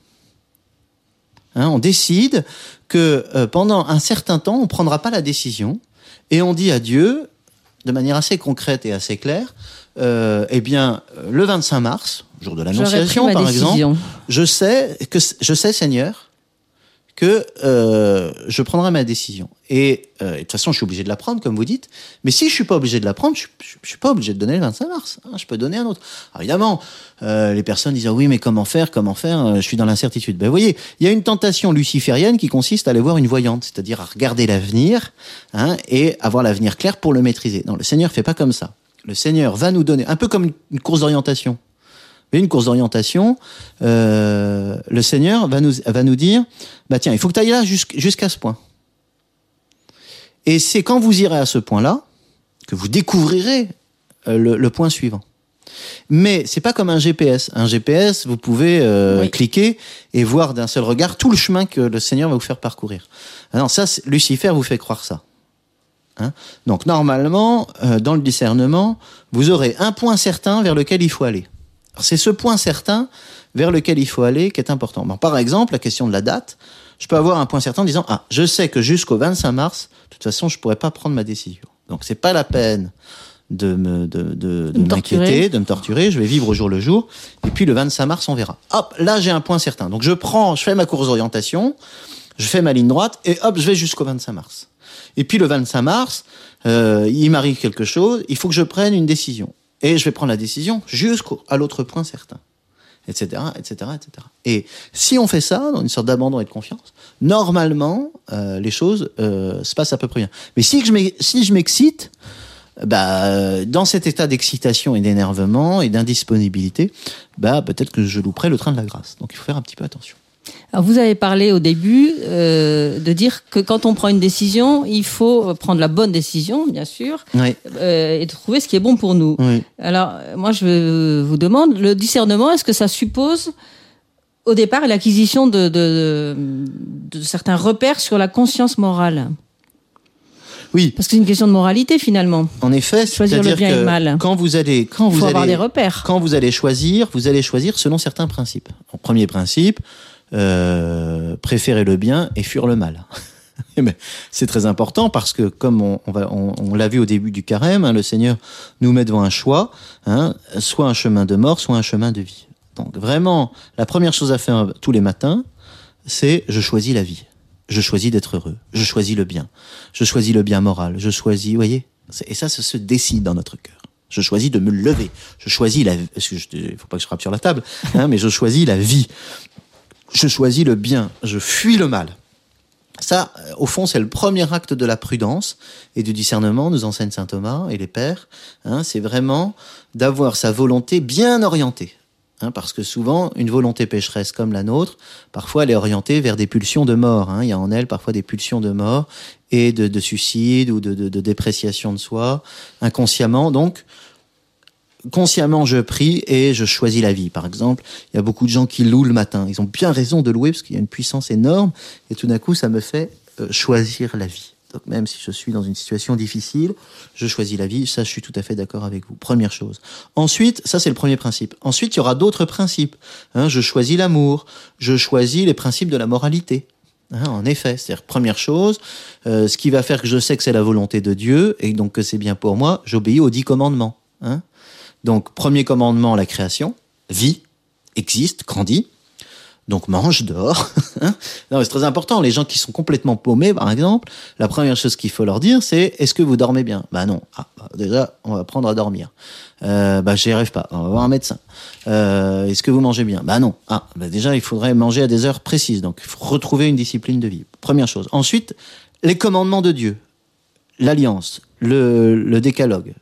Hein, on décide que euh, pendant un certain temps, on ne prendra pas la décision. Et on dit à Dieu, de manière assez concrète et assez claire, euh, eh bien, euh, le 25 mars, jour de l'Annonciation par exemple, je sais que je sais Seigneur que euh, je prendrai ma décision et euh, et de toute façon je suis obligé de la prendre comme vous dites. Mais si je suis pas obligé de la prendre je, je suis pas obligé de donner le 25 mars hein, je peux donner un autre. Alors, évidemment euh, les personnes disent ah oui mais comment faire comment faire Euh, je suis dans l'incertitude. Ben vous voyez il y a une tentation luciférienne qui consiste à aller voir une voyante c'est-à-dire à regarder l'avenir hein, et avoir l'avenir clair pour le maîtriser. Non le Seigneur fait pas comme ça. Le Seigneur va nous donner un peu comme une, course d'orientation. Une course d'orientation, le Seigneur va nous, va nous dire, bah tiens, il faut que tu ailles là jusqu'- jusqu'à ce point. Et c'est quand vous irez à ce point-là que vous découvrirez euh, le, le point suivant. Mais c'est pas comme un GPS. Un GPS, vous pouvez euh, Oui. cliquer et voir d'un seul regard tout le chemin que le Seigneur va vous faire parcourir. Ah non, ça, Lucifer vous fait croire ça. Hein? Donc normalement, euh, dans le discernement, vous aurez un point certain vers lequel il faut aller. C'est ce point certain vers lequel il faut aller qui est important. Bon, par exemple, la question de la date, je peux avoir un point certain en disant ah je sais que jusqu'au 25 mars, de toute façon, je pourrais pas prendre ma décision. Donc c'est pas la peine de me de, de, de m'inquiéter, de me torturer. Je vais vivre au jour le jour. Et puis le 25 mars, on verra. Hop, là j'ai un point certain. Donc je prends, je fais ma course d'orientation, je fais ma ligne droite et hop, je vais jusqu'au 25 mars. Et puis le 25 mars, euh, il m'arrive quelque chose, il faut que je prenne une décision. Et je vais prendre la décision jusqu'à l'autre point certain. Etc., etc., etc. Et si on fait ça, dans une sorte d'abandon et de confiance, normalement, euh, les choses euh, se passent à peu près bien. Mais si, je m'excite, bah, euh, dans cet état d'excitation et d'énervement et d'indisponibilité, bah, peut-être que je louperai le train de la grâce. Donc il faut faire un petit peu attention. Alors vous avez parlé au début euh, de dire que quand on prend une décision, il faut prendre la bonne décision, bien sûr, Oui. euh, et trouver ce qui est bon pour nous. Oui. Alors, moi, je vous demande, le discernement, est-ce que ça suppose au départ l'acquisition de, de, de certains repères sur la conscience morale? Oui. Parce que c'est une question de moralité finalement. En effet, Choisir le bien et le mal. quand vous allez, quand Il vous faut avoir allez, des repères. quand vous allez choisir, vous allez choisir selon certains principes. En premier principe, euh, préférer le bien et fuir le mal. [LAUGHS] C'est très important parce que comme on, l'a vu au début du carême, hein, le Seigneur nous met devant un choix, hein, soit un chemin de mort, soit un chemin de vie. Donc vraiment, la première chose à faire tous les matins, c'est je choisis la vie. Je choisis d'être heureux. Je choisis le bien. Je choisis le bien moral. Je choisis, vous voyez, et ça, ça se décide dans notre cœur. Je choisis de me lever. Je choisis la. Il faut pas que je frappe sur la table, hein, mais je choisis la vie. Je choisis le bien. Je fuis le mal. Ça, euh, au fond, c'est le premier acte de la prudence et du discernement, nous enseigne saint Thomas et les pères. Hein, c'est vraiment d'avoir sa volonté bien orientée. Hein, parce que souvent, une volonté pécheresse comme la nôtre, parfois elle est orientée vers des pulsions de mort. hein. Il y a en elle parfois des pulsions de mort et de, de suicide ou de- de dépréciation de soi, inconsciemment. Donc, consciemment, je prie et je choisis la vie. Par exemple, il y a beaucoup de gens qui louent le matin. Ils ont bien raison de louer parce qu'il y a une puissance énorme et tout d'un coup, ça me fait euh, choisir la vie. Donc même si je suis dans une situation difficile, je choisis la vie. Ça, je suis tout à fait d'accord avec vous. Première chose. Ensuite, ça c'est le premier principe. Ensuite, il y aura d'autres principes. Hein, je choisis l'amour. Je choisis les principes de la moralité. Hein, en effet, c'est-à-dire première chose, euh, ce qui va faire que je sais que c'est la volonté de Dieu et donc que c'est bien pour moi, j'obéis aux dix commandements. Hein. Donc premier commandement, la création, vie, existe, grandit. Donc mange, dors. [LAUGHS] Hein non, c'est très important. Les gens qui sont complètement paumés, par exemple, la première chose qu'il faut leur dire, c'est est-ce que vous dormez bien? Bah non. Ah, bah, déjà, on va apprendre à dormir. Euh, bah j'y arrive pas. On va voir un médecin. Euh, est-ce que vous mangez bien? Bah non. Ah, bah déjà, il faudrait manger à des heures précises. Donc, il faut retrouver une discipline de vie. Première chose. Ensuite, les commandements de Dieu, l'alliance, le, le décalogue.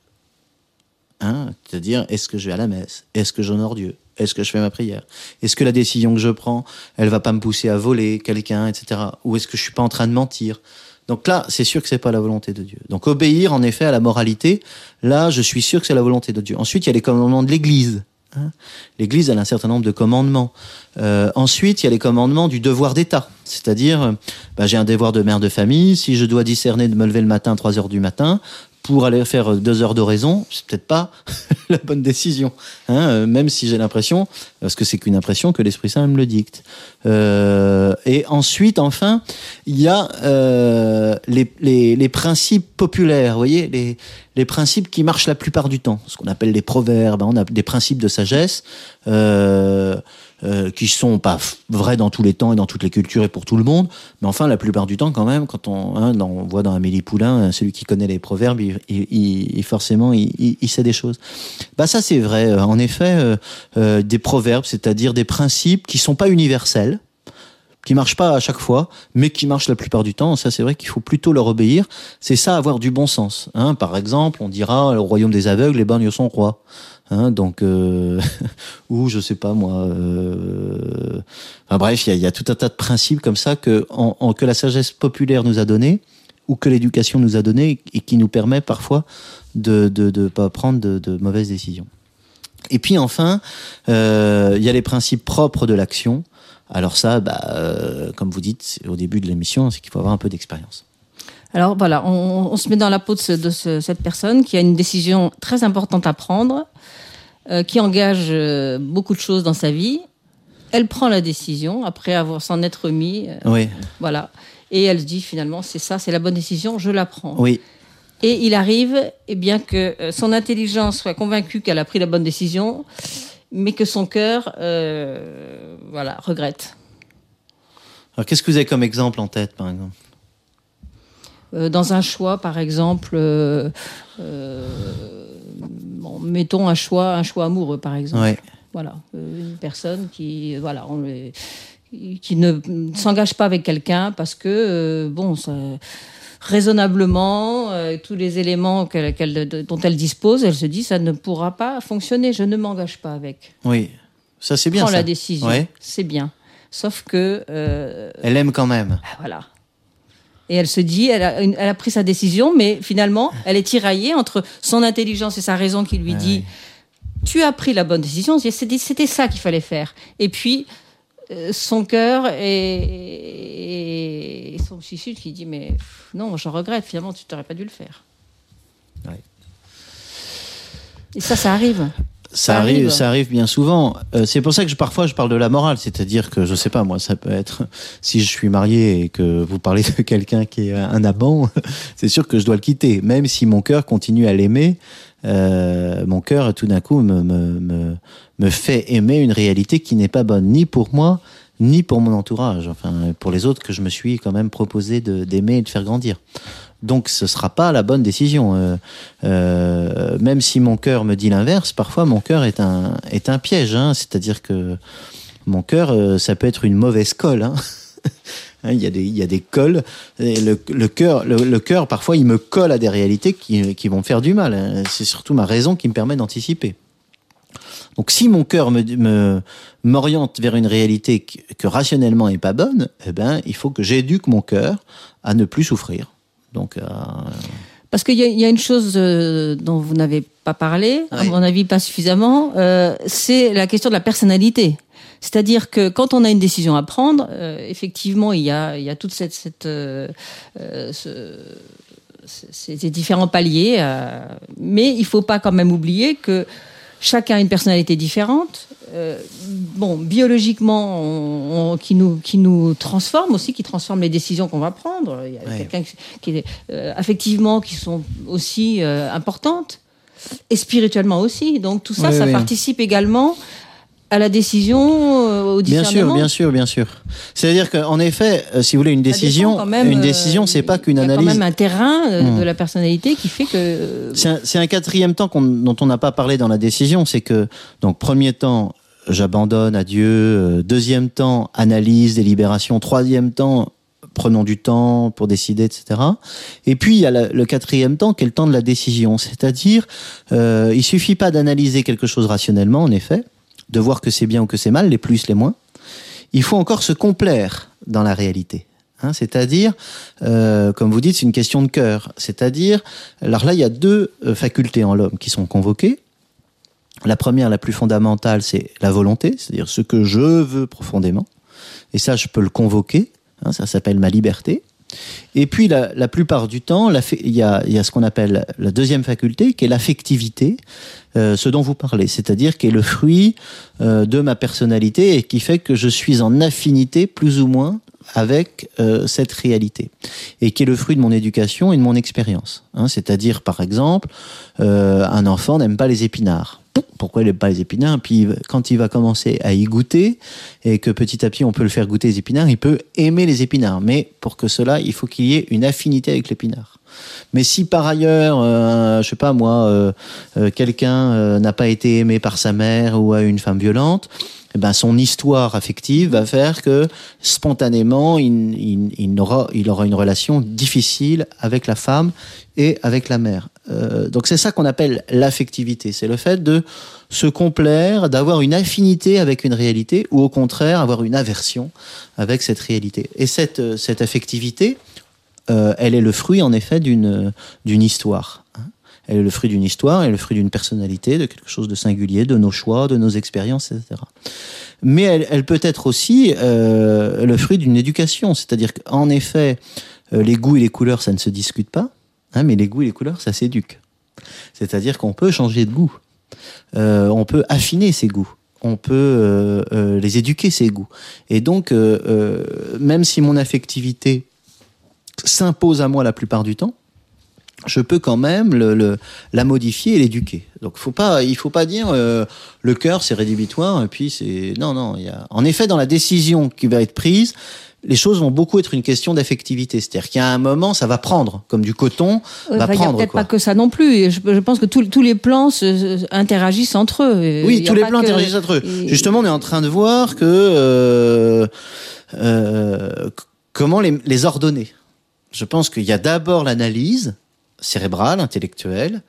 Hein, C'est-à-dire, est-ce que je vais à la messe? Est-ce que j'honore Dieu? Est-ce que je fais ma prière? Est-ce que la décision que je prends, elle va pas me pousser à voler quelqu'un, etc. Ou est-ce que je suis pas en train de mentir? Donc là, c'est sûr que c'est pas la volonté de Dieu. Donc obéir, en effet, à la moralité, là, je suis sûr que c'est la volonté de Dieu. Ensuite, il y a les commandements de l'Église. hein. L'Église, a un certain nombre de commandements. Euh, ensuite, il y a les commandements du devoir d'État. C'est-à-dire, bah, j'ai un devoir de mère de famille. Si je dois discerner de me lever le matin à 3 heures du matin, pour aller faire deux heures d'oraison, c'est peut-être pas [LAUGHS] la bonne décision. Hein, euh, même si j'ai l'impression, parce que c'est qu'une impression, que l'Esprit Saint me le dicte. Euh, et ensuite, enfin, il y a euh, les, les, les principes populaires, vous voyez, les, les principes qui marchent la plupart du temps, ce qu'on appelle les proverbes. hein, On a des principes de sagesse euh, euh, qui sont pas vrais dans tous les temps et dans toutes les cultures et pour tout le monde, mais enfin la plupart du temps quand même, quand on, hein, on voit dans Amélie Poulain, hein, celui qui connaît les proverbes, il, il- il- forcément il, il- sait des choses. Bah ça c'est vrai. Euh, En effet, euh, euh, des proverbes, c'est-à-dire des principes qui sont pas universels qui marchent pas à chaque fois, mais qui marchent la plupart du temps. Ça, c'est vrai qu'il faut plutôt leur obéir. C'est ça, avoir du bon sens. Hein, par exemple, on dira le royaume des aveugles, les bagnes sont rois. Hein, donc, euh, [LAUGHS] ou je sais pas moi. Euh, enfin, bref, il y y a tout un tas de principes comme ça que, en, en- que la sagesse populaire nous a donné ou que l'éducation nous a donné et qui nous permet parfois de de, de pas prendre de, de mauvaises décisions. Et puis enfin, euh, il y a les principes propres de l'action. Alors ça, bah, euh, comme vous dites au début de l'émission, c'est qu'il faut avoir un peu d'expérience. Alors voilà, on, on se met dans la peau de, ce- de ce- cette personne qui a une décision très importante à prendre, euh, qui engage euh, beaucoup de choses dans sa vie. Elle prend la décision après avoir s'en être remis, euh, Oui, voilà. Et elle se dit finalement, c'est ça, c'est la bonne décision, je la prends. oui, Et il arrive, eh bien que son intelligence soit convaincue qu'elle a pris la bonne décision, mais que son cœur, voilà, regrette. Alors qu'est-ce que vous avez comme exemple en tête, par exemple? Dans un choix, par exemple, euh, euh, bon, mettons un choix, un choix amoureux, par exemple. Ouais. Voilà, Euh, une personne qui, voilà, on qui ne s'engage pas avec quelqu'un parce que, euh, bon, ça, raisonnablement, euh, tous les éléments dont elle dispose, elle se dit ça ne pourra pas fonctionner, je ne m'engage pas avec. Oui, ça c'est bien Prends ça. la décision, Ouais. c'est bien. sauf que euh, Elle aime quand même. ah, voilà. Et elle se dit, elle a, une- elle a pris sa décision, mais finalement, elle est tiraillée entre son intelligence et sa raison qui lui Ah dit, tu as pris la bonne décision, c'était ça qu'il fallait faire. Et puis, euh, son cœur et, et son psychique qui dit, mais pff, non, je regrette, finalement, tu t'aurais pas dû le faire. Ouais. Et ça, ça arrive. Ça arrive, ça arrive bien souvent. Euh, c'est pour ça que je, parfois je parle de la morale, c'est-à-dire que je sais pas moi, ça peut être [LAUGHS] si je suis marié et que vous parlez de quelqu'un qui est un amant, [LAUGHS] c'est sûr que je dois le quitter, même si mon cœur continue à l'aimer. euh, mon cœur tout d'un coup me, me, me, me fait aimer une réalité qui n'est pas bonne ni pour moi ni pour mon entourage, enfin pour les autres que je me suis quand même proposé d'aimer et de faire grandir. Donc ce sera pas la bonne décision. Euh, euh, même si mon cœur me dit l'inverse, parfois mon cœur est un est un piège. hein. C'est-à-dire que mon cœur, euh, ça peut être une mauvaise colle. hein. [LAUGHS] Hein, Il y, a des, il y a des colles. Et le, cœur, le, cœur, parfois, il me colle à des réalités qui, vont faire du mal. C'est surtout ma raison qui me permet d'anticiper. Donc, si mon cœur me, m'oriente vers une réalité que, rationnellement est pas bonne, eh ben, il faut que j'éduque mon cœur à ne plus souffrir. Donc, euh, Parce qu'il y, a- il y a une chose euh, dont vous n'avez pas parlé, à mon avis pas suffisamment, euh, c'est la question de la personnalité. C'est-à-dire que quand on a une décision à prendre, euh, effectivement, il y a, il y a toute cette, cette euh, ce- ces différents paliers, mais il faut pas quand même oublier que chacun a une personnalité différente. Euh, bon, biologiquement, on- on- qui nous qui nous transforme aussi, qui transforme les décisions qu'on va prendre. Il y a Ouais. quelqu'un qui- qui est euh, affectivement qui sont aussi euh, importantes et spirituellement aussi. Donc tout ça, ça participe également à la décision, euh, au Bien sûr, discernement. bien sûr, bien sûr. C'est-à-dire qu'en effet, si vous voulez une décision, même, une décision, c'est pas qu'une Il y a analyse. quand même un terrain Hmm. de la personnalité qui fait que C'est un, quatrième temps dont on n'a pas parlé dans la décision, c'est que donc premier temps, j'abandonne à Dieu. euh, Deuxième temps, analyse, délibération. Troisième temps, prenons du temps pour décider, etc. Et puis il y a la- le quatrième temps qui est le temps de la décision, c'est-à-dire euh, il suffit pas d'analyser quelque chose rationnellement, en effet, de voir que c'est bien ou que c'est mal, les plus, les moins. Il faut encore se complaire dans la réalité. Hein, c'est-à-dire, euh, comme vous dites, c'est une question de cœur. C'est-à-dire, alors là, il y a deux euh, facultés en l'homme qui sont convoquées. La première, la plus fondamentale, c'est la volonté, c'est-à-dire ce que je veux profondément. Et ça, je peux le convoquer. hein, ça s'appelle ma liberté. Et puis, la, la plupart du temps, il y a, y a ce qu'on appelle la deuxième faculté, qui est l'affectivité, euh, ce dont vous parlez, c'est-à-dire qui est le fruit euh, de ma personnalité et qui fait que je suis en affinité plus ou moins avec euh, cette réalité et qui est le fruit de mon éducation et de mon expérience. hein. c'est-à-dire, par exemple, euh, un enfant n'aime pas les épinards. Pourquoi il n'aime pas les épinards Puis quand il va commencer à y goûter et que petit à petit on peut le faire goûter les épinards, il peut aimer les épinards. Mais pour que cela, il faut qu'il y ait une affinité avec l'épinard. Mais si par ailleurs, euh, je sais pas moi, euh, euh, quelqu'un euh, n'a pas été aimé par sa mère ou a une femme violente, eh ben son histoire affective va faire que spontanément, il aura une relation difficile avec la femme et avec la mère. Euh, donc c'est ça qu'on appelle l'affectivité. C'est le fait de se complaire, d'avoir une affinité avec une réalité ou au contraire avoir une aversion avec cette réalité. Et cette, euh, cette affectivité, euh, elle est le fruit en effet d'une histoire. hein. Elle est le fruit d'une histoire, elle est le fruit d'une personnalité, de quelque chose de singulier, de nos choix, de nos expériences, etc. Mais elle, peut être aussi le fruit d'une éducation, c'est-à-dire qu'en effet, les goûts et les couleurs, ça ne se discute pas, hein, mais les goûts et les couleurs, ça s'éduque. C'est-à-dire qu'on peut changer de goût, Euh, on peut affiner ses goûts, on peut euh, euh, les éduquer ses goûts. Et donc, même si mon affectivité s'impose à moi la plupart du temps, je peux quand même le, le- la modifier et l'éduquer. Donc faut pas, il faut pas dire euh, le cœur c'est rédhibitoire et puis c'est non non. Il y a en effet dans la décision qui va être prise, les choses vont beaucoup être une question d'affectivité. C'est-à-dire qu'il y a un moment ça va prendre comme du coton va enfin, il n'y a prendre peut-être pas que ça non plus. Je, je pense que tous tous les plans se, se- interagissent entre eux. Oui, tous les plans que- interagissent entre eux. et- Justement, on est en train de voir que euh, euh, comment les, les ordonner. Je pense qu'il y a d'abord l'analyse cérébrale, intellectuelle.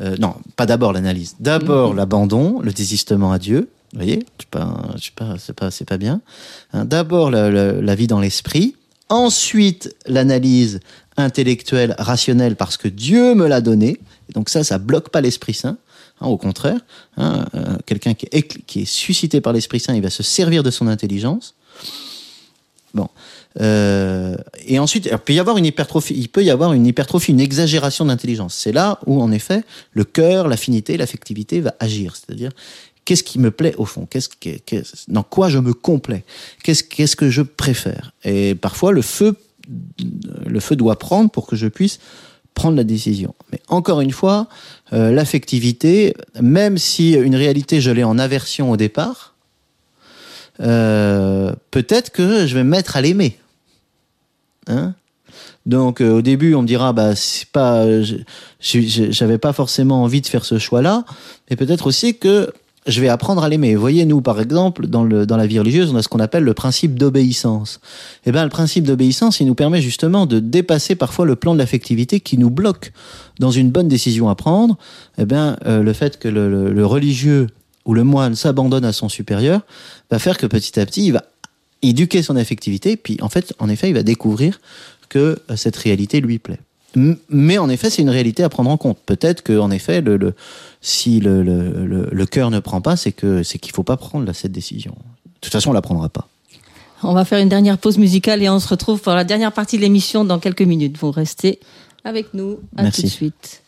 Euh, non, pas d'abord l'analyse. D'abord l'abandon, le désistement à Dieu. Vous voyez, c'est pas, pas, c'est pas, c'est pas bien. Hein, D'abord la, la- la vie dans l'esprit, ensuite l'analyse intellectuelle, rationnelle, parce que Dieu me l'a donné. Et donc ça, ça bloque pas l'Esprit Saint. hein, au contraire, hein, euh, quelqu'un qui est, qui est suscité par l'Esprit Saint, il va se servir de son intelligence. Bon. Euh, et ensuite, il peut y avoir une hypertrophie, il peut y avoir une hypertrophie, une exagération d'intelligence. C'est là où, en effet, le cœur, l'affinité, l'affectivité va agir. C'est-à-dire, qu'est-ce qui me plaît au fond? Qu'est-ce que, qu'est- dans quoi je me complais? Qu'est-ce, qu'est-ce que je préfère? Et parfois, le feu, le feu doit prendre pour que je puisse prendre la décision. Mais encore une fois, euh, l'affectivité, même si une réalité je l'ai en aversion au départ, euh, peut-être que je vais me mettre à l'aimer. Hein? Donc euh, au début, on me dira bah c'est pas, j'avais pas forcément envie de faire ce choix-là, mais peut-être aussi que je vais apprendre à l'aimer. Voyez, nous par exemple, dans le dans la vie religieuse, on a ce qu'on appelle le principe d'obéissance. Et ben le principe d'obéissance, il nous permet justement de dépasser parfois le plan de l'affectivité qui nous bloque dans une bonne décision à prendre. Eh ben euh, le fait que le religieux ou le moine s'abandonne à son supérieur va faire que petit à petit, il va éduquer son affectivité, puis en fait, en effet, il va découvrir que euh, cette réalité lui plaît. Mais en effet, c'est une réalité à prendre en compte. Peut-être que, en effet, le, le- si le, le, le, le cœur ne prend pas, c'est que c'est qu'il faut pas prendre là, cette décision. De toute façon, on la prendra pas. On va faire une dernière pause musicale et on se retrouve pour la dernière partie de l'émission dans quelques minutes. Vous restez avec nous. À Merci. tout de suite.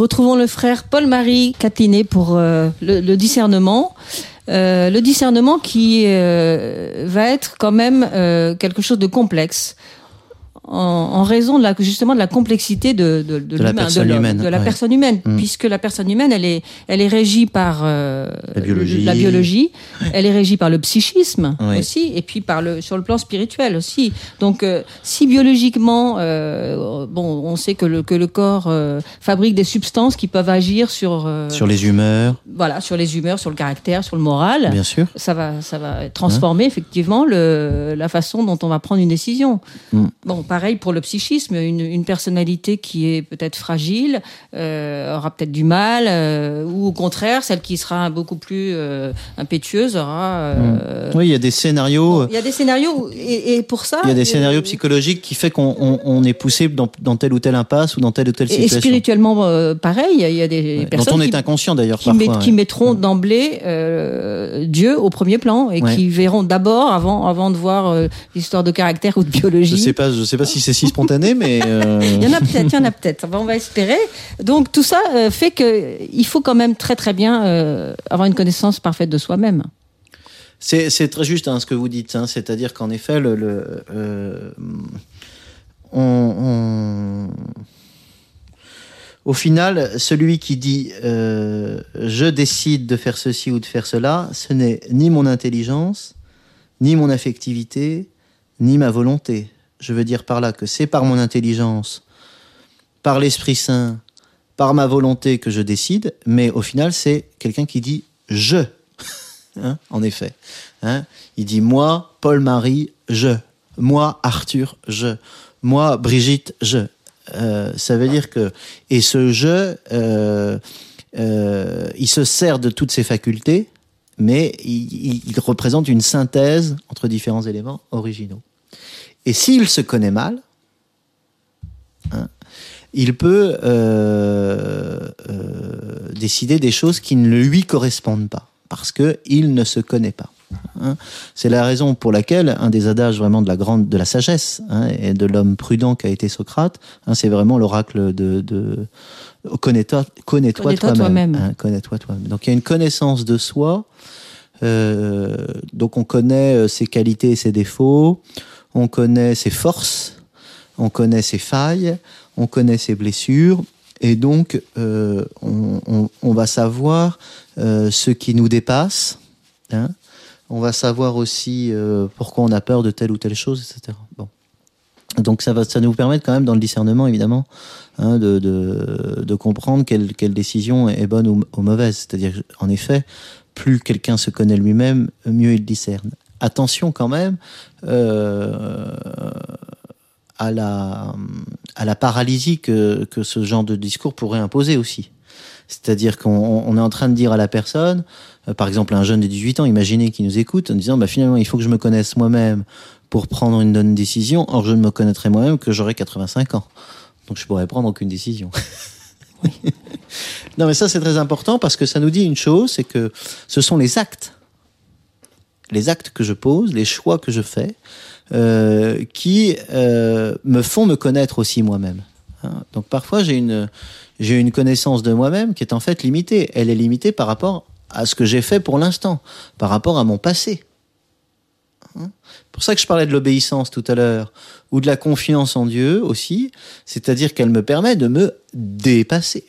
Retrouvons le frère Paul-Marie Catlinet pour euh, le, discernement. Euh, le discernement qui euh, va être quand même quelque chose de complexe en, en raison de la, justement de la complexité de, de, De la l'humain, personne humaine, de la ouais. personne humaine, Mm. puisque la personne humaine, elle est, elle est régie par euh, La biologie. la biologie, elle est régie par le psychisme aussi, et puis par le sur le plan spirituel aussi. Donc, euh, si biologiquement, euh, bon, on sait que le que le corps euh, fabrique des substances qui peuvent agir sur euh, Sur les humeurs, voilà sur les humeurs, sur le caractère, sur le moral. bien sûr. Ça va, ça va transformer effectivement le, la façon dont on va prendre une décision. Mm. Bon, pareil pour le psychisme, une, une personnalité qui est peut-être fragile euh, aura peut-être du mal, euh, ou au contraire, celle qui sera beaucoup plus euh, impétueuse aura. Oui, il y a des scénarios. Il y a des scénarios et, et pour ça. Il y a des scénarios psychologiques qui fait qu'on on, on est poussé dans, dans telle ou telle impasse ou dans telle ou telle Et situation. spirituellement, euh, pareil, il y a des Ouais, dont personnes on est qui, inconscient d'ailleurs qui, parfois. met- qui ouais. mettront d'emblée euh, Dieu au premier plan et qui verront d'abord, avant, avant de voir l'histoire de caractère ou de biologie. Je sais pas, je sais pas si c'est si spontané, mais euh, Il y en a peut-être, il y en a peut-être. On va espérer. Donc tout ça euh, fait que il faut quand même très très bien euh, avoir une connaissance parfaite de soi-même. c'est c'est très juste hein, ce que vous dites. Hein, C'est-à-dire qu'en effet, le, le, euh, on, on- au final, celui qui dit euh, je décide de faire ceci ou de faire cela, ce n'est ni mon intelligence, ni mon affectivité, ni ma volonté. Je veux dire par là que c'est par mon intelligence, par l'Esprit Saint, par ma volonté que je décide, mais au final, c'est quelqu'un qui dit je. [LAUGHS] Hein, en effet. Hein, il dit moi, Paul-Marie, je. Moi, Arthur, je. Moi, Brigitte, je. Euh, ça veut dire que. Et ce je, euh, euh, il se sert de toutes ses facultés, mais il, représente une synthèse entre différents éléments originaux. Et s'il se connaît mal, hein, il peut euh, euh, décider des choses qui ne lui correspondent pas, parce qu'il ne se connaît pas. hein. C'est la raison pour laquelle un des adages vraiment de la grande, de la sagesse hein, et de l'homme prudent qu'a été Socrate, hein, c'est vraiment l'oracle de, de connais-toi, connais-toi toi-même. toi-même. hein, connais-toi toi-même. Donc il y a une connaissance de soi. euh, donc on connaît euh, ses qualités et ses défauts, on connaît ses forces, on connaît ses failles, on connaît ses blessures, et donc euh, on, va savoir euh, ce qui nous dépasse. hein. On va savoir aussi euh, pourquoi on a peur de telle ou telle chose, etc. Bon. Donc ça va, ça nous permettre quand même dans le discernement, évidemment, hein, de, comprendre quelle, quelle décision est bonne ou, ou mauvaise. C'est-à-dire, en effet, plus quelqu'un se connaît lui-même, mieux il discerne. Attention quand même euh, à, la, à la paralysie que, que ce genre de discours pourrait imposer aussi. C'est-à-dire qu'on on est en train de dire à la personne, euh, par exemple un jeune de 18 ans, imaginez qui nous écoute, en disant bah, finalement il faut que je me connaisse moi-même pour prendre une bonne décision, or je ne me connaîtrai moi-même que j'aurai 85 ans. Donc je pourrais prendre aucune décision. [LAUGHS] non mais ça c'est très important parce que ça nous dit une chose, c'est que ce sont les actes, les actes que je pose, les choix que je fais, euh, qui euh, me font me connaître aussi moi-même. Hein. Donc parfois j'ai une j'ai une connaissance de moi-même qui est en fait limitée. Elle est limitée par rapport à ce que j'ai fait pour l'instant, par rapport à mon passé. Hein pour ça que je parlais de l'obéissance tout à l'heure, ou de la confiance en Dieu aussi, c'est-à-dire qu'elle me permet de me dépasser.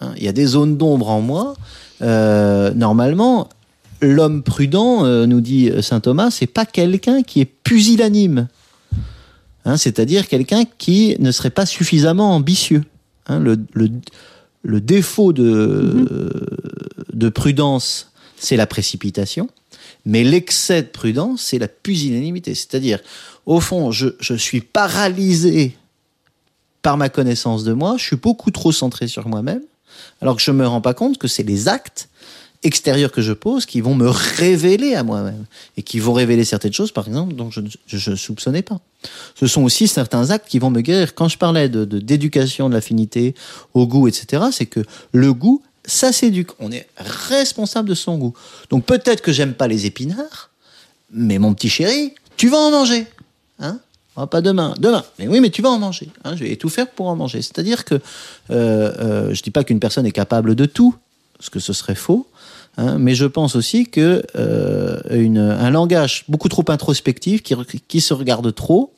Hein, Il y a des zones d'ombre en moi. Euh, normalement, l'homme prudent, euh, nous dit saint Thomas, c'est pas quelqu'un qui est pusillanime. Hein, c'est-à-dire quelqu'un qui ne serait pas suffisamment ambitieux. Hein, le, le, le défaut de, de prudence, c'est la précipitation, mais l'excès de prudence, c'est la pusillanimité. C'est-à-dire, au fond, je, je suis paralysé par ma connaissance de moi, je suis beaucoup trop centré sur moi-même, alors que je ne me rends pas compte que c'est les actes extérieurs que je pose qui vont me révéler à moi-même et qui vont révéler certaines choses, par exemple, dont je ne soupçonnais pas. Ce sont aussi certains actes qui vont me guérir. Quand je parlais de d'éducation, de, l'affinité, au goût, etc., c'est que le goût, ça s'éduque. On est responsable de son goût. Donc peut-être que j'aime pas les épinards, mais mon petit chéri, tu vas en manger. Hein? Ah, pas demain, demain. Mais oui, mais tu vas en manger. Hein, je vais tout faire pour en manger. C'est-à-dire que euh, euh, je dis pas qu'une personne est capable de tout, parce que ce serait faux. Hein, mais je pense aussi que euh, une, un langage beaucoup trop introspectif, qui, qui se regarde trop,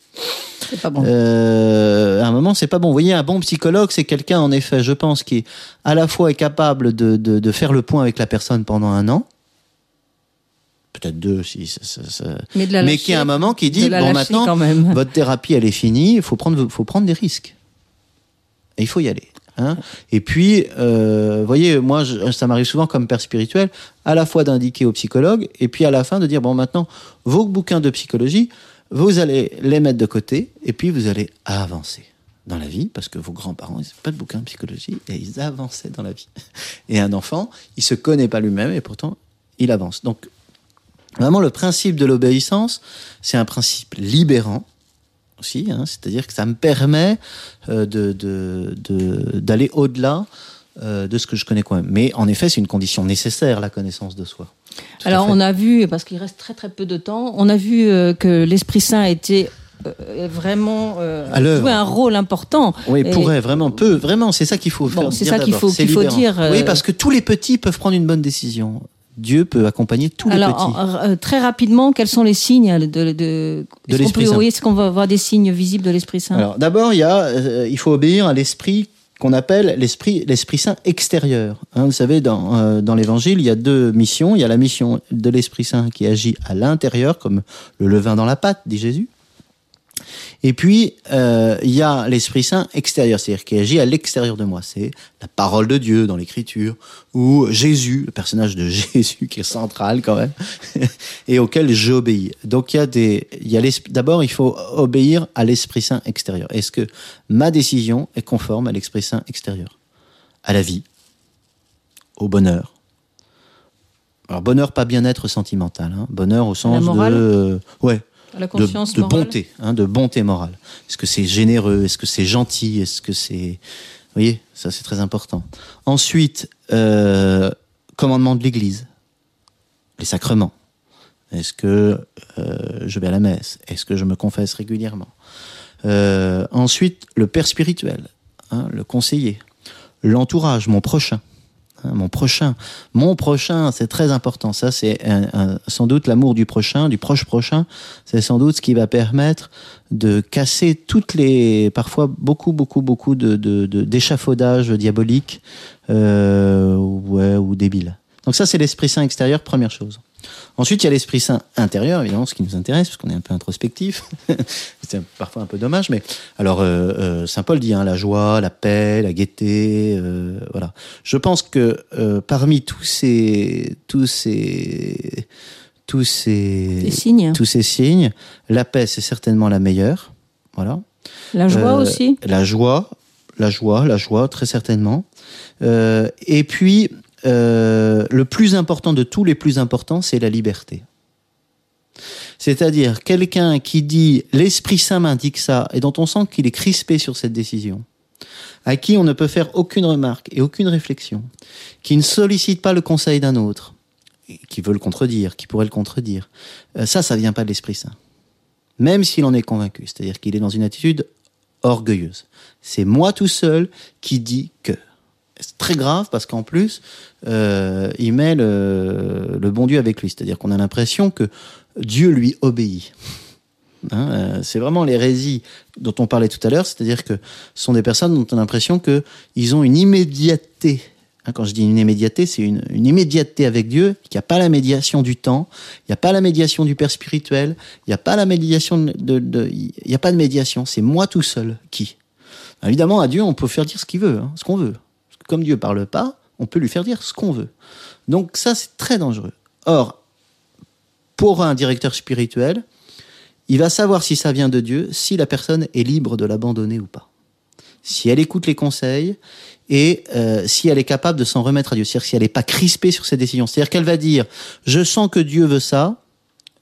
c'est pas bon. Euh, à un moment, c'est pas bon. Vous voyez, un bon psychologue, c'est quelqu'un, en effet, je pense, qui à la fois est capable de, de, de, faire le point avec la personne pendant un an, peut-être deux, si ça, ça, ça... mais, qui à un moment qui dit bon maintenant, votre thérapie elle est finie, il faut prendre, faut prendre des risques. Et il faut y aller. Hein et puis, euh, vous voyez, moi, je, ça m'arrive souvent comme père spirituel, à la fois d'indiquer au psychologue, et puis à la fin de dire, bon, maintenant, vos bouquins de psychologie, vous allez les mettre de côté et puis vous allez avancer dans la vie, parce que vos grands-parents, ils n'ont pas de bouquin de psychologie, et ils avançaient dans la vie. [LAUGHS] Et un enfant, il se connaît pas lui-même, et pourtant, il avance. Donc, vraiment, le principe de l'obéissance, c'est un principe libérant, aussi, hein, c'est-à-dire que ça me permet euh, de, de, de, d'aller au-delà euh, de ce que je connais quand même. Mais en effet, c'est une condition nécessaire, la connaissance de soi. Tout Alors on a vu, parce qu'il reste très très peu de temps, on a vu euh, que l'Esprit Saint a été euh, vraiment euh, joué un rôle important. Oui, Et- pourrait, vraiment, peu, vraiment, c'est ça qu'il faut Bon, c'est dire ça qu'il faut- dire, Oui, parce que tous les petits peuvent prendre une bonne décision. Dieu peut accompagner tous les Alors petits. en- euh, très rapidement, quels sont les signes de, l'Esprit Saint. oui, Est-ce qu'on va voir des signes visibles de l'Esprit Saint Alors, d'abord, il y a, euh, il faut obéir à l'esprit qu'on appelle l'esprit, l'esprit saint extérieur. Hein, vous savez, dans, euh, dans l'évangile, il y a deux missions. Il y a la mission de l'esprit saint qui agit à l'intérieur, comme le levain dans la pâte, dit Jésus. Et puis, euh, il y a l'Esprit Saint extérieur, c'est-à-dire qui agit à l'extérieur de moi. C'est la parole de Dieu dans l'Écriture, ou Jésus, le personnage de [LAUGHS] Jésus qui est central quand même, [LAUGHS] et auquel j'obéis. Donc, il y a des, il y a d'abord, il faut obéir à l'Esprit Saint extérieur. Est-ce que ma décision est conforme à l'Esprit Saint extérieur? À la vie, au bonheur? Alors, bonheur, pas bien-être sentimental, hein. bonheur au sens de, euh, ouais, La de, conscience de morale bonté, hein, de bonté morale. Est-ce que c'est généreux? Est-ce que c'est gentil? Est-ce que c'est... Vous voyez, ça c'est très important. Ensuite, euh, commandement de l'Église, les sacrements. Est-ce que euh, je vais à la messe? Est-ce que je me confesse régulièrement? Euh, Ensuite, le père spirituel, hein, le conseiller, l'entourage, mon prochain. Hein, mon prochain, mon prochain, c'est très important. Ça, c'est sans doute l'amour du prochain, du proche prochain. C'est sans doute ce qui va permettre de casser toutes les, parfois beaucoup, beaucoup, beaucoup de, de, de- d'échafaudages diaboliques euh, ouais, ou débiles. Donc ça, c'est l'Esprit Saint extérieur, première chose. Ensuite, il y a l'Esprit Saint intérieur, évidemment, ce qui nous intéresse, parce qu'on est un peu introspectif. [LAUGHS] c'est parfois un peu dommage, mais alors euh, euh, Saint Paul dit hein, la joie, la paix, la gaieté, euh, voilà. Je pense que euh, parmi tous ces, tous ces, tous ces, signes. tous ces signes, la paix c'est certainement la meilleure, voilà. La joie aussi. La joie, la joie, la joie, très certainement. Et puis, euh, le plus important de tous les plus importants, c'est la liberté. C'est-à-dire quelqu'un qui dit l'Esprit Saint m'indique ça et dont on sent qu'il est crispé sur cette décision, à qui on ne peut faire aucune remarque et aucune réflexion, qui ne sollicite pas le conseil d'un autre, qui veut le contredire, qui pourrait le contredire, euh, ça, ça vient pas de l'Esprit Saint. Même s'il en est convaincu, c'est-à-dire qu'il est dans une attitude orgueilleuse. C'est moi tout seul qui dis que. C'est très grave parce qu'en plus, euh, il met le, bon Dieu avec lui. C'est-à-dire qu'on a l'impression que Dieu lui obéit. Hein, euh, c'est vraiment l'hérésie dont on parlait tout à l'heure, c'est-à-dire que ce sont des personnes dont on a l'impression qu'ils ont une immédiateté. Hein, quand je dis une immédiateté, c'est une, immédiateté avec Dieu, qu'il n'y a pas la médiation du temps, il n'y a pas la médiation du Père spirituel, il n'y a pas la médiation de- il n'y a pas de médiation, c'est moi tout seul qui. Évidemment, à Dieu, on peut faire dire ce qu'il veut, hein, ce qu'on veut. Comme Dieu parle pas, on peut lui faire dire ce qu'on veut. Donc ça, c'est très dangereux. Or, pour un directeur spirituel, il va savoir si ça vient de Dieu, si la personne est libre de l'abandonner ou pas. Si elle écoute les conseils et euh, si elle est capable de s'en remettre à Dieu. C'est-à-dire si elle n'est pas crispée sur ses décisions. C'est-à-dire qu'elle va dire, je sens que Dieu veut ça,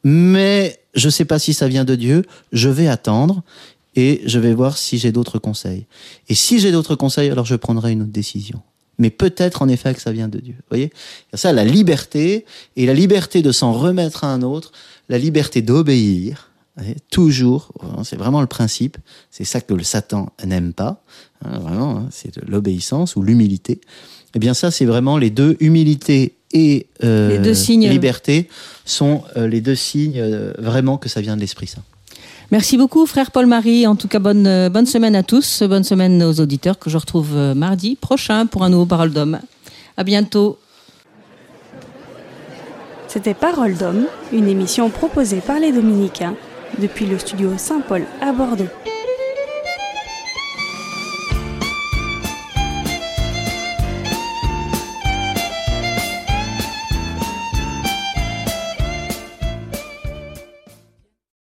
mais je ne sais pas si ça vient de Dieu, je vais attendre et je vais voir si j'ai d'autres conseils. Et si j'ai d'autres conseils, alors je prendrai une autre décision. Mais peut-être en effet que ça vient de Dieu. Vous voyez? Ça, la liberté, et la liberté de s'en remettre à un autre, la liberté d'obéir, toujours, c'est vraiment le principe, c'est ça que le Satan n'aime pas, hein, vraiment, hein, c'est de l'obéissance ou l'humilité. Eh bien ça, c'est vraiment les deux, humilité et euh, Les deux signes. liberté, sont euh, les deux signes euh, vraiment que ça vient de l'Esprit Saint. Merci beaucoup, frère Paul-Marie. En tout cas, bonne, euh, bonne semaine à tous. Bonne semaine aux auditeurs que je retrouve euh, mardi prochain pour un nouveau Parole d'homme. À bientôt. C'était Parole d'homme, une émission proposée par les Dominicains depuis le studio Saint-Paul à Bordeaux.